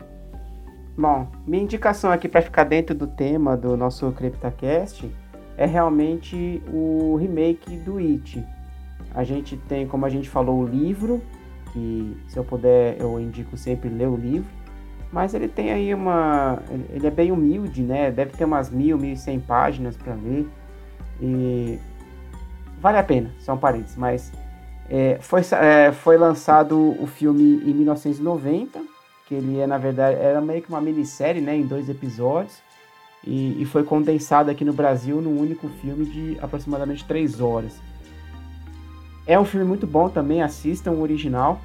Bom, minha indicação aqui para ficar dentro do tema do nosso CryptoCast é realmente o remake do It. A gente tem, como a gente falou, o livro, que se eu puder eu indico sempre ler o livro, mas ele tem aí uma. Ele é bem humilde, né? Deve ter umas mil, mil e cem páginas para ler. E vale a pena, são parênteses, mas é, foi, é, foi lançado o filme em 1990 que ele é, na verdade, era meio que uma minissérie, né, em dois episódios, e, e foi condensado aqui no Brasil num único filme de aproximadamente três horas. É um filme muito bom também, assistam o original.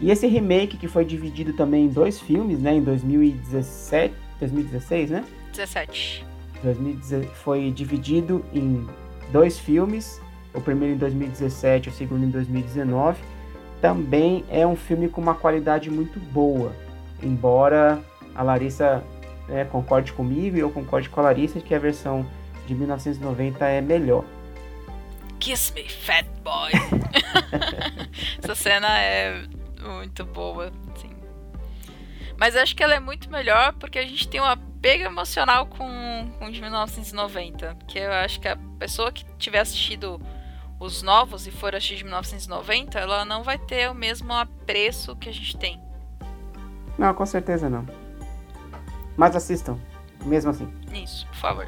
E esse remake que foi dividido também em dois filmes, né, em 2017, 2016, né? 17. 2010 foi dividido em dois filmes, o primeiro em 2017, o segundo em 2019 também é um filme com uma qualidade muito boa. Embora a Larissa né, concorde comigo e eu concorde com a Larissa que a versão de 1990 é melhor. Kiss me, fat boy. Essa cena é muito boa, sim. Mas acho que ela é muito melhor porque a gente tem uma apego emocional com, com de 1990. Porque eu acho que a pessoa que tiver assistido os novos e for assistir de 1990, ela não vai ter o mesmo apreço que a gente tem. Não, com certeza não. Mas assistam, mesmo assim. Isso, por favor.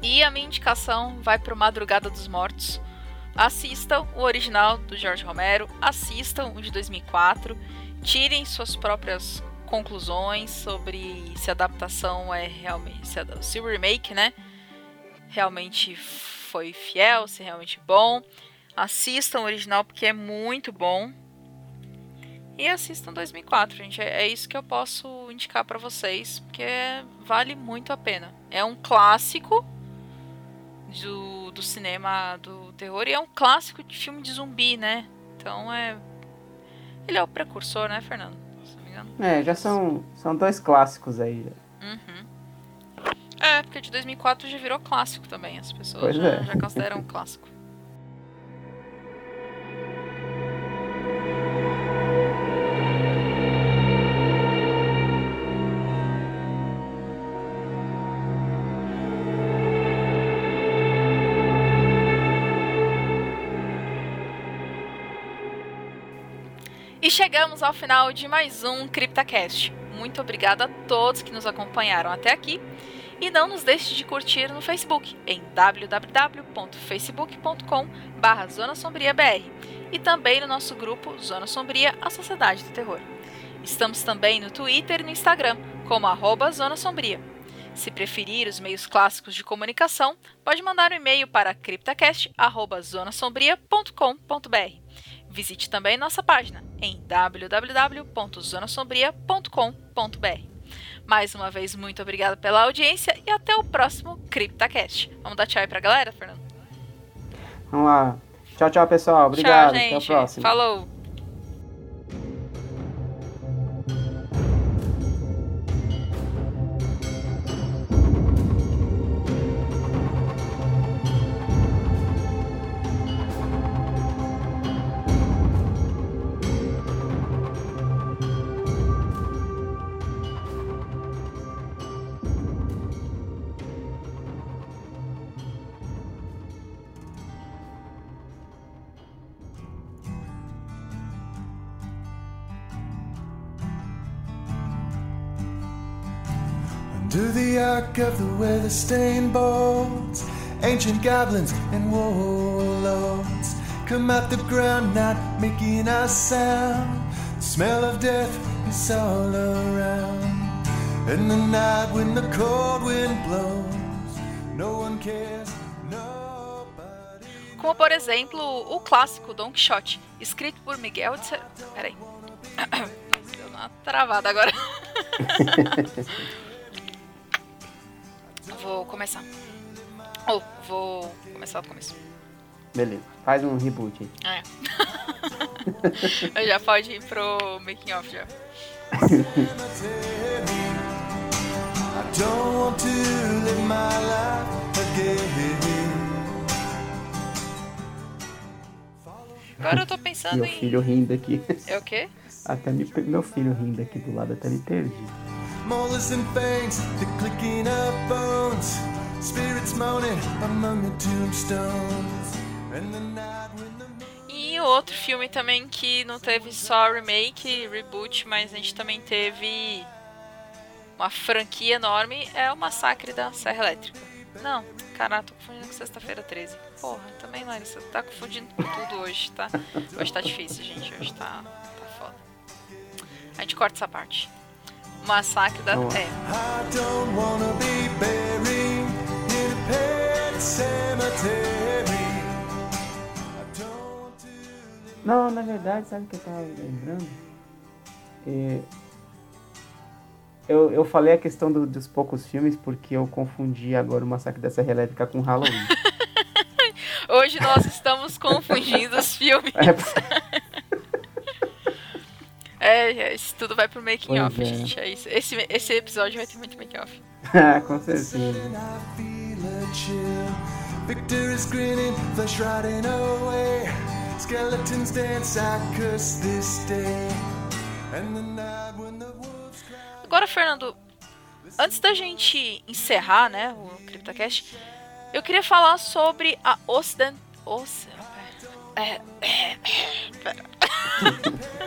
e a minha indicação vai pro Madrugada dos Mortos. Assistam o original do George Romero, assistam o de 2004, tirem suas próprias conclusões sobre se a adaptação é realmente. Se, a, se o remake, né? Realmente foi fiel, se é realmente bom. Assistam o original porque é muito bom. E assistam 2004, gente. É, é isso que eu posso indicar para vocês, porque vale muito a pena. É um clássico do, do cinema do terror e é um clássico de filme de zumbi, né? Então é. Ele é o precursor, né, Fernando? Se não me engano. É, já são, são dois clássicos aí. Uhum. É, porque de 2004 já virou clássico também. As pessoas Pois já, é. já consideram um clássico. Chegamos ao final de mais um CryptaCast. Muito obrigada a todos que nos acompanharam até aqui. E não nos deixe de curtir no Facebook em www.facebook.com.br Zona Sombria BR e também no nosso grupo Zona Sombria, a Sociedade do Terror. Estamos também no Twitter e no Instagram como arroba Zona Sombria. Se preferir os meios clássicos de comunicação, pode mandar um e-mail para criptacast.zonasombria.com.br. Visite também nossa página em www.zonasombria.com.br. Mais uma vez, muito obrigada pela audiência e até o próximo CryptaCast. Vamos dar tchau aí pra galera, Fernando? Vamos lá. Tchau, tchau, pessoal. Obrigado. tchau, gente. Até o próximo. Falou! Arc of the weather stained boards, ancient goblins and warlords come out the ground, not making a sound. The smell of death is all around. And the night when the cold wind blows, no one cares, nobody. Como, por exemplo, o clássico Don Quixote, escrito por Miguel de Cer... Peraí. Deu uma travada agora. vou começar. Ou, vou começar do começo. Beleza. Faz um reboot aí. É. Eu já pode ir pro making off já. Agora eu tô Meu pensando em. filho rindo aqui. É o quê? Até me, meu filho rindo aqui do lado, até me perdi. Fangs, the clicking of bones, spirits moaning among the tombstones. And the night when the E outro filme também que não teve só remake, reboot, mas a gente também teve uma franquia enorme é o Massacre da Serra Elétrica. Não, caralho, tô confundindo com Sexta-feira 13. Porra, também, Larissa, tá confundindo com tudo hoje, tá? Hoje tá difícil, gente. Hoje tá, tá foda. A gente corta essa parte. Massacre da... Vamos lá. I don't wanna be buried in a pet cemetery. I don't want to live Não, na verdade, sabe o que eu tava lembrando? É, Eu, eu falei a questão do- dos poucos filmes porque eu confundi agora o Massacre da Serra Elétrica com Halloween. Hoje nós estamos confundindo os filmes. É, é, isso tudo vai pro making Pois off, é. gente. É isso. Esse, esse episódio vai ter muito making off. Ah, com certeza. and I feel a chill. Victor is grinning, flesh rotting away. Skeletons dance, I curse this day. And the night when the wolves cry. Agora, Fernando, Antes da gente encerrar, né, o CryptoCast, eu queria falar sobre a Ocident... Oce... É, é, é, pera.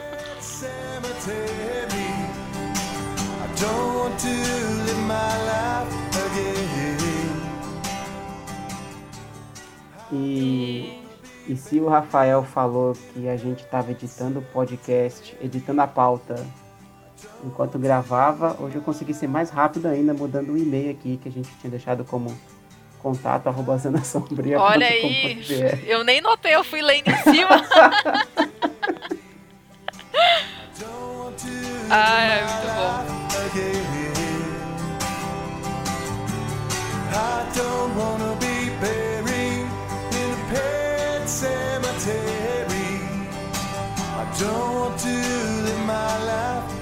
E, e se o Rafael falou que a gente estava editando o podcast, editando a pauta enquanto gravava, hoje eu consegui ser mais rápido ainda, mudando o e-mail aqui que a gente tinha deixado como contato arroba. Olha aí, eu nem notei, eu fui lendo em cima. Don't want to ah, é muito bom. again. I don't wanna be buried in a pet cemetery. I don't want to live my life